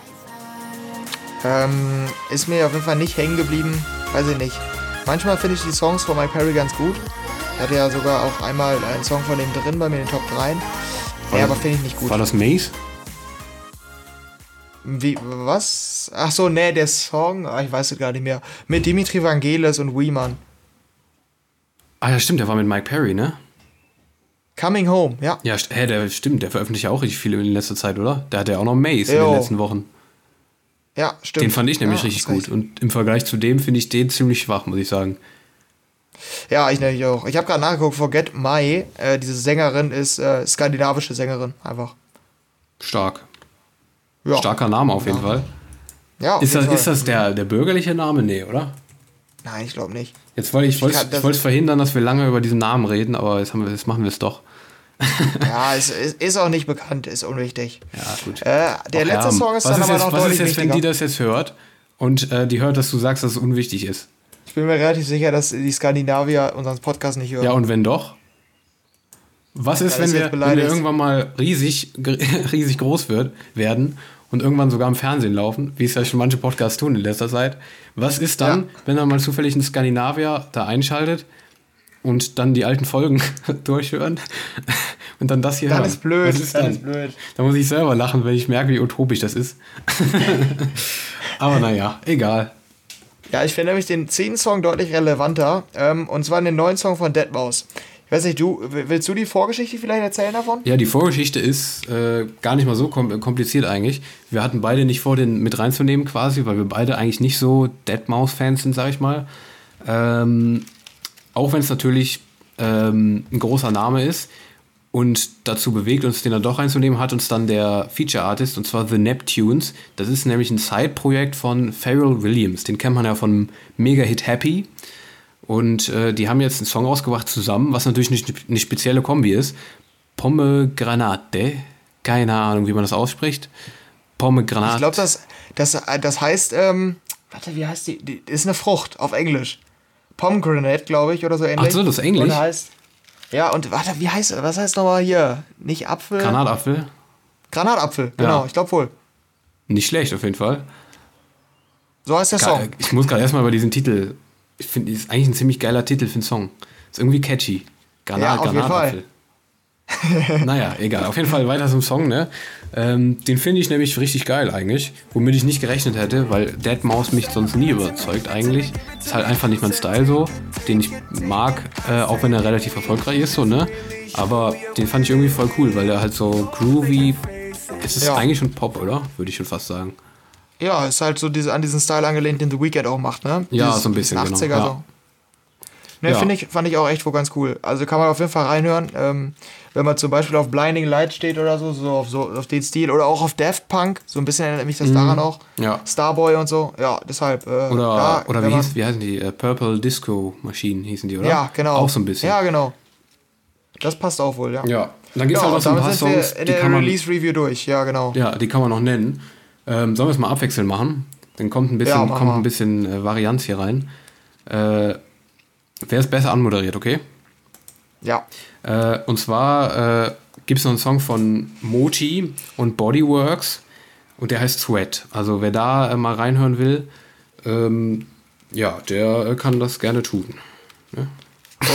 Ähm, ist mir auf jeden Fall nicht hängen geblieben, weiß ich nicht. Manchmal finde ich die Songs von Mike Perry ganz gut. Er hatte ja sogar auch einmal einen Song von dem drin bei mir in den Top 3. Ja, aber finde ich nicht gut. War das Maze? Wie, was? Ach so, nee, der Song, ah, ich weiß es gar nicht mehr. Mit Dimitri Vangelis und Weeman. Ah ja, stimmt, der war mit Mike Perry, ne? Coming Home, ja. Ja, hä, der stimmt, der veröffentlicht ja auch richtig viel in letzter Zeit, oder? Der hat ja auch noch Maze in den letzten Wochen. Ja, stimmt. Den fand ich nämlich ja, richtig gut. Und im Vergleich zu dem finde ich den ziemlich schwach, muss ich sagen. Ja, ich nämlich auch. Ich habe gerade nachgeguckt, Forget My, äh, diese Sängerin ist äh, skandinavische Sängerin, einfach. Stark. Ja. Starker Name auf jeden Fall. Ja, auf Ist jeden das, Fall. ist das der, der bürgerliche Name? Nee, oder? Nein, ich glaube nicht. Jetzt wollte ich, ich, wollte ich das- es verhindern, dass wir lange über diesen Namen reden, aber jetzt, wir, jetzt machen wir es doch. Ja, es ist, ist auch nicht bekannt, ist unwichtig. Ja, gut. Äh, der Ach letzte ja, Song ist was dann ist aber jetzt, noch Was deutlich ist jetzt, wenn wichtiger. die das jetzt hört und äh, die hört, dass du sagst, dass es unwichtig ist? Ich bin mir relativ sicher, dass die Skandinavier unseren Podcast nicht hören. Ja, und wenn doch? Was ist, Dann wenn ist wir, wenn wir irgendwann mal riesig, [LAUGHS] riesig groß wird, werden und irgendwann sogar im Fernsehen laufen, wie es ja schon manche Podcasts tun in letzter Zeit? Was ist dann, Ja. wenn dann mal zufällig ein Skandinavier da einschaltet und dann die alten Folgen [LAUGHS] durchhören [LAUGHS] und dann das hier hören? ist blöd, Was ist dann ist blöd. Da muss ich selber lachen, wenn ich merke, wie utopisch das ist. [LAUGHS] Aber naja, egal. Ja, ich finde nämlich den zehnten Song deutlich relevanter. Ähm, und zwar den neuen Song von Deadmaus. Ich weiß nicht, du, willst du die Vorgeschichte vielleicht erzählen davon? Ja, die Vorgeschichte ist äh, gar nicht mal so kom kompliziert eigentlich. Wir hatten beide nicht vor, den mit reinzunehmen quasi, weil wir beide eigentlich nicht so Deadmau5-Fans sind, sag ich mal. Ähm, auch wenn es natürlich ähm, ein großer Name ist und dazu bewegt, uns den dann doch reinzunehmen, hat uns dann der Feature Artist, und zwar The Neptunes. Das ist nämlich ein Side-Projekt von Pharrell Williams. Den kennt man ja von Mega-Hit Happy. Und äh, die haben jetzt einen Song rausgebracht zusammen, was natürlich eine, eine spezielle Kombi ist. Pomegranate. Keine Ahnung, wie man das ausspricht. Pomegranate. Ich glaube, das, das, äh, das heißt, ähm, warte, wie heißt die? die? Ist eine Frucht auf Englisch. Pomegranate, glaube ich, oder so ähnlich. Ach so, das ist Englisch? Und heißt, ja, und warte, wie heißt, was heißt nochmal hier? Nicht Apfel? Granatapfel. Granatapfel, genau, Ja. ich glaube wohl. Nicht schlecht auf jeden Fall. So heißt der Song. Ge- Ich muss gerade erstmal über diesen Titel. Ich finde, ist eigentlich ein ziemlich geiler Titel für einen Song. Ist irgendwie catchy. Granat, Ja, auf Granatapfel. [LAUGHS] naja, egal. Auf jeden Fall weiter zum Song, ne? Ähm, den finde ich nämlich richtig geil eigentlich. Womit ich nicht gerechnet hätte, weil Deadmau5 mich sonst nie überzeugt eigentlich. Ist halt einfach nicht mein Style so, den ich mag, äh, auch wenn er relativ erfolgreich ist, so, ne? Aber den fand ich irgendwie voll cool, weil der halt so groovy. Es ist Ja. eigentlich schon Pop, oder? Würde ich schon fast sagen. Ja, ist halt so diese, an diesen Style angelehnt, den The Weeknd auch macht, ne? Ja, Dieses so ein bisschen, 80er genau, ja. so. Ne, Ja. finde ich, fand ich auch echt wohl ganz cool. Also kann man auf jeden Fall reinhören. Ähm, wenn man zum Beispiel auf Blinding Light steht oder so, so auf, so auf den Stil. Oder auch auf Daft Punk. So ein bisschen erinnert mich das daran auch. Mhm. Ja. Starboy und so. Ja, deshalb. Äh, Oder, ja, oder wie, hieß, wie heißen die? Äh, Purple Disco Machine hießen die, oder? Ja, genau. Auch so ein bisschen. Ja, genau. Das passt auch wohl, ja. Ja. Und dann gibt es Ja, halt noch und so ein paar Songs, wir in die der Release-Review durch. Ja, genau. ja, die kann man noch nennen. Ähm, sollen wir es mal abwechselnd machen? Dann kommt ein bisschen, Ja, kommt ein bisschen äh, Varianz hier rein. Äh, Wer ist besser anmoderiert, okay? Ja. Äh, und zwar äh, gibt es noch einen Song von Mochi und Bodyworks und der heißt Sweat. Also wer da äh, mal reinhören will, ähm, ja, der äh, kann das gerne tun.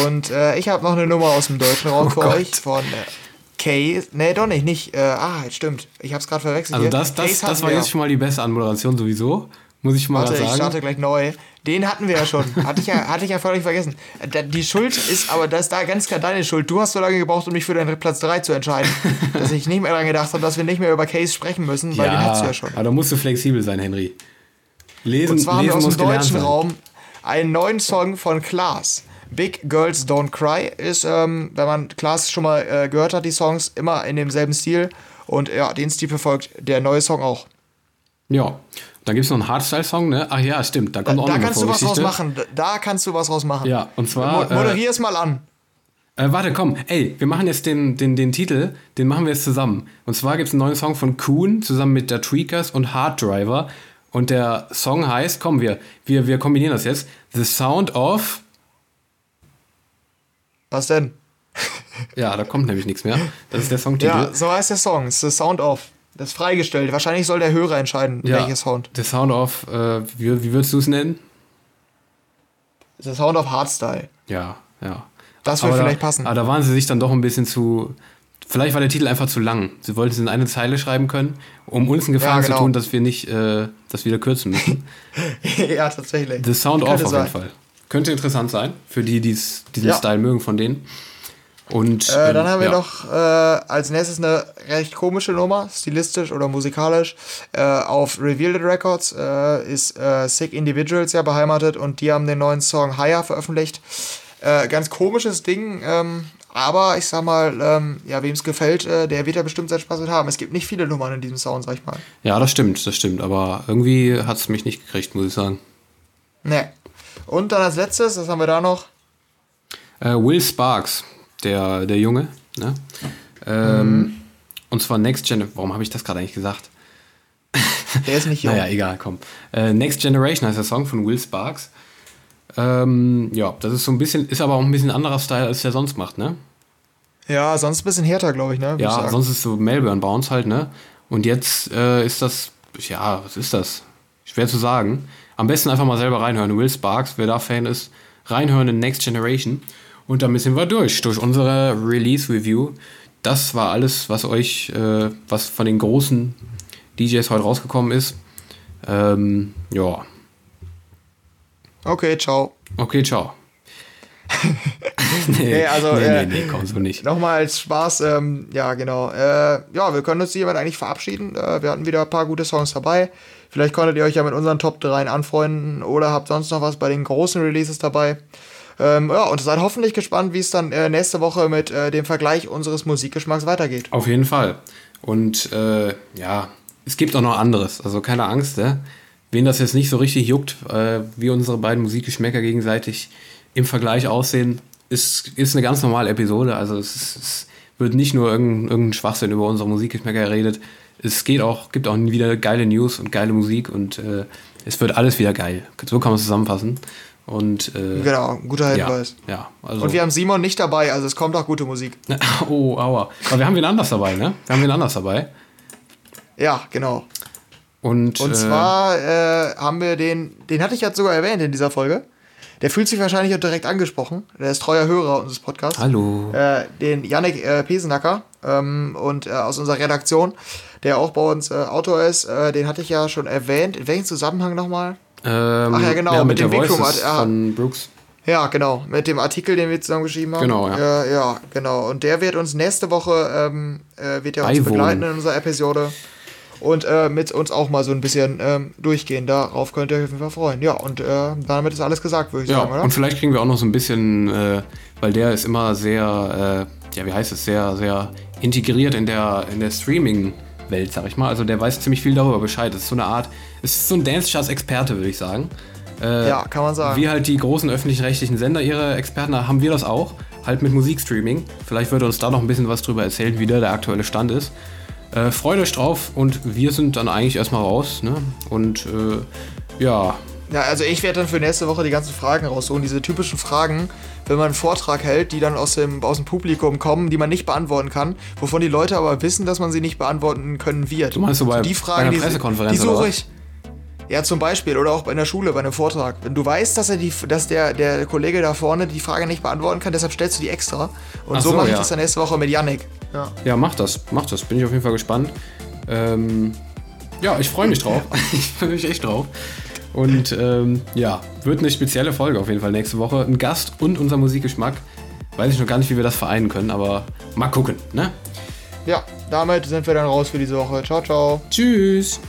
Und äh, ich habe noch eine Nummer aus dem deutschen Raum [LAUGHS] für Oh Gott. euch von äh, Case. Nee, doch nicht. nicht äh, ah, stimmt. Ich habe es gerade verwechselt. Also das, das, das war jetzt schon mal die beste Anmoderation sowieso, muss ich mal Warte, grad ich sagen. starte gleich neu. Den hatten wir ja schon. [LAUGHS] Hatte ich ja, hatte ich ja völlig vergessen. Da- Die Schuld ist aber, das ist da ganz klar deine Schuld. Du hast so lange gebraucht, um mich für deinen Platz 3 zu entscheiden, [LAUGHS] dass ich nicht mehr daran gedacht habe, dass wir nicht mehr über Case sprechen müssen, weil den hast du ja schon. aber da musst du flexibel sein, Henry. Lesen, Und zwar haben wir lesen aus dem deutschen. Raum einen neuen Song von Klaas. Big Girls Don't Cry ist, ähm, wenn man Klaas schon mal äh, gehört hat, die Songs, immer in demselben Stil. Und ja, den Stil verfolgt der neue Song auch. Ja. Dann gibt es noch einen Hardstyle-Song, ne? Ach ja, stimmt. Da Da, kommt auch da noch eine kannst du was draus machen. Da, da kannst du was draus machen. Ja, und zwar, Mo moderier es mal an. Äh, warte, komm. Ey, wir machen jetzt den, den, den Titel, den machen wir jetzt zusammen. Und zwar gibt es einen neuen Song von Kuhn zusammen mit der Tweakers und Hard Driver. Und der Song heißt, komm, wir, wir, wir kombinieren das jetzt. The Sound of. Was denn? Ja, da kommt nämlich nichts mehr. Das ist der Songtitel. Ja, so heißt der Song. Es ist The Sound of. Das ist freigestellt. Wahrscheinlich soll der Hörer entscheiden, Ja, welcher Sound. The Sound of, äh, wie, wie würdest du es nennen? The Sound of Hardstyle. Ja, ja. Das würde vielleicht da, passen. Aber da waren sie sich dann doch ein bisschen zu, Vielleicht war der Titel einfach zu lang. Sie wollten es in eine Zeile schreiben können, um uns einen Gefallen Ja, genau. zu tun, dass wir nicht äh, das wieder kürzen müssen. [LAUGHS] ja, tatsächlich. The Sound Off auf jeden Fall. Könnte interessant sein, für die, die es- diesen Ja. Style mögen von denen. Und Äh, ähm, dann haben wir ja. noch äh, als nächstes eine recht komische Nummer, stilistisch oder musikalisch. Äh, auf Revealed Records äh, ist äh, Sick Individuals ja beheimatet und die haben den neuen Song Higher veröffentlicht. Äh, ganz komisches Ding, ähm, aber ich sag mal, ähm, ja, wem es gefällt, der wird ja bestimmt seinen Spaß mit haben. Es gibt nicht viele Nummern in diesem Sound, sag ich mal. Ja, das stimmt, das stimmt. Aber irgendwie hat es mich nicht gekriegt, muss ich sagen. Ne. Und dann als letztes, was haben wir da noch? Äh, Will Sparks, der, der Junge, ne? Ähm, Mhm. Und zwar Next Gen. Warum habe ich das gerade eigentlich gesagt? [LAUGHS] Der ist nicht [LAUGHS] jung. Naja, egal, komm. Äh, Next Generation heißt der Song von Will Sparks. Ähm, ja, das ist so ein bisschen, ist aber auch ein bisschen anderer Style, als der sonst macht, ne? Ja, sonst ein bisschen härter, glaube ich, ne? ich Ja, sagen. sonst ist so Melbourne Bounce halt, ne? Und jetzt äh, ist das, ja, was ist das? Schwer zu sagen. Am besten einfach mal selber reinhören. Will Sparks, wer da Fan ist, reinhören in Next Generation. Und damit sind wir durch, durch unsere Release-Review. Das war alles, was euch, äh, was von den großen DJs heute rausgekommen ist. Ähm, ja, Okay, ciao. okay, ciao. [LAUGHS] nee, Nee, also, nee, äh, nee, nee, komm so nicht. Nochmal als Spaß, ähm, ja, genau. Äh, ja, wir können uns hiermit eigentlich verabschieden. Äh, wir hatten wieder ein paar gute Songs dabei. Vielleicht konntet ihr euch ja mit unseren Top 3 anfreunden oder habt sonst noch was bei den großen Releases dabei. Ähm, ja, und seid hoffentlich gespannt, wie es dann äh, nächste Woche mit äh, dem Vergleich unseres Musikgeschmacks weitergeht. Auf jeden Fall. Und äh, ja, es gibt auch noch anderes. Also keine Angst, ne? Wen das jetzt nicht so richtig juckt, äh, wie unsere beiden Musikgeschmäcker gegenseitig im Vergleich aussehen, ist, ist eine ganz normale Episode. Also es, ist, es wird nicht nur irgendein, irgendein Schwachsinn über unsere Musikgeschmäcker geredet. Es geht auch, gibt auch wieder geile News und geile Musik und äh, es wird alles wieder geil. So kann man es zusammenfassen. Und äh, Genau, guter ja, Hinweis. ja, also Und wir haben Simon nicht dabei, also es kommt auch gute Musik. [LAUGHS] oh, aua. Aber wir haben wen anders dabei, ne? Wir haben wen anders dabei. Ja, genau. Und, Und äh, zwar äh, haben wir den, den hatte ich jetzt sogar erwähnt in dieser Folge. Der fühlt sich wahrscheinlich auch direkt angesprochen. Der ist treuer Hörer unseres Podcasts. Hallo. Äh, den Yannick äh, Pesenacker ähm, und äh, aus unserer Redaktion, der auch bei uns äh, Autor ist. Äh, den hatte ich ja schon erwähnt. In welchem Zusammenhang nochmal? Ähm, Ach ja, genau, mit, mit der dem Voices Art, ja. von Brooks. Ja, genau. Mit dem Artikel, den wir zusammen geschrieben haben. Genau, ja. Äh, ja, genau. Und der wird uns nächste Woche ähm, äh, wird er uns Beiwohnen. begleiten in unserer Episode. Und äh, mit uns auch mal so ein bisschen ähm, durchgehen. Darauf könnt ihr euch auf jeden Fall freuen. Ja, und äh, damit ist alles gesagt, würde ich Ja, sagen, oder? und vielleicht kriegen wir auch noch so ein bisschen, äh, weil der ist immer sehr, äh, ja, wie heißt es, sehr, sehr integriert in der, in der Streaming-Welt, sag ich mal. Also der weiß ziemlich viel darüber Bescheid. Das ist so eine Art, es ist so ein Dance-Charts-Experte, würde ich sagen. Äh, ja, kann man sagen. Wie halt die großen öffentlich-rechtlichen Sender ihre Experten haben, haben wir das auch. Halt mit Musikstreaming. Vielleicht wird er uns da noch ein bisschen was drüber erzählen, wie da der aktuelle Stand ist. Äh, freut euch drauf und wir sind dann eigentlich erstmal raus. Ne? Und äh, ja, Ja, also ich werde dann für nächste Woche die ganzen Fragen raussuchen. Diese typischen Fragen, wenn man einen Vortrag hält, die dann aus dem, aus dem Publikum kommen, die man nicht beantworten kann, wovon die Leute aber wissen, dass man sie nicht beantworten können wird. Du meinst so bei- die bei Fragen, einer die, Pressekonferenz die oder suche ich. Ja, zum Beispiel. Oder auch bei einer Schule, bei einem Vortrag. Wenn du weißt, dass, er die, dass der, der Kollege da vorne die Frage nicht beantworten kann, deshalb stellst du die extra. Und so, so, mache ich ja. das dann nächste Woche mit Yannick. Ja. Ja, mach das, mach das. Bin ich auf jeden Fall gespannt. Ähm, ja, ich freue mich drauf. [LAUGHS] ich freue mich echt drauf. Und ähm, ja, wird eine spezielle Folge auf jeden Fall nächste Woche. Ein Gast und unser Musikgeschmack. Weiß ich noch gar nicht, wie wir das vereinen können, aber mal gucken, ne? ja, damit sind wir dann raus für diese Woche. Ciao, ciao. Tschüss!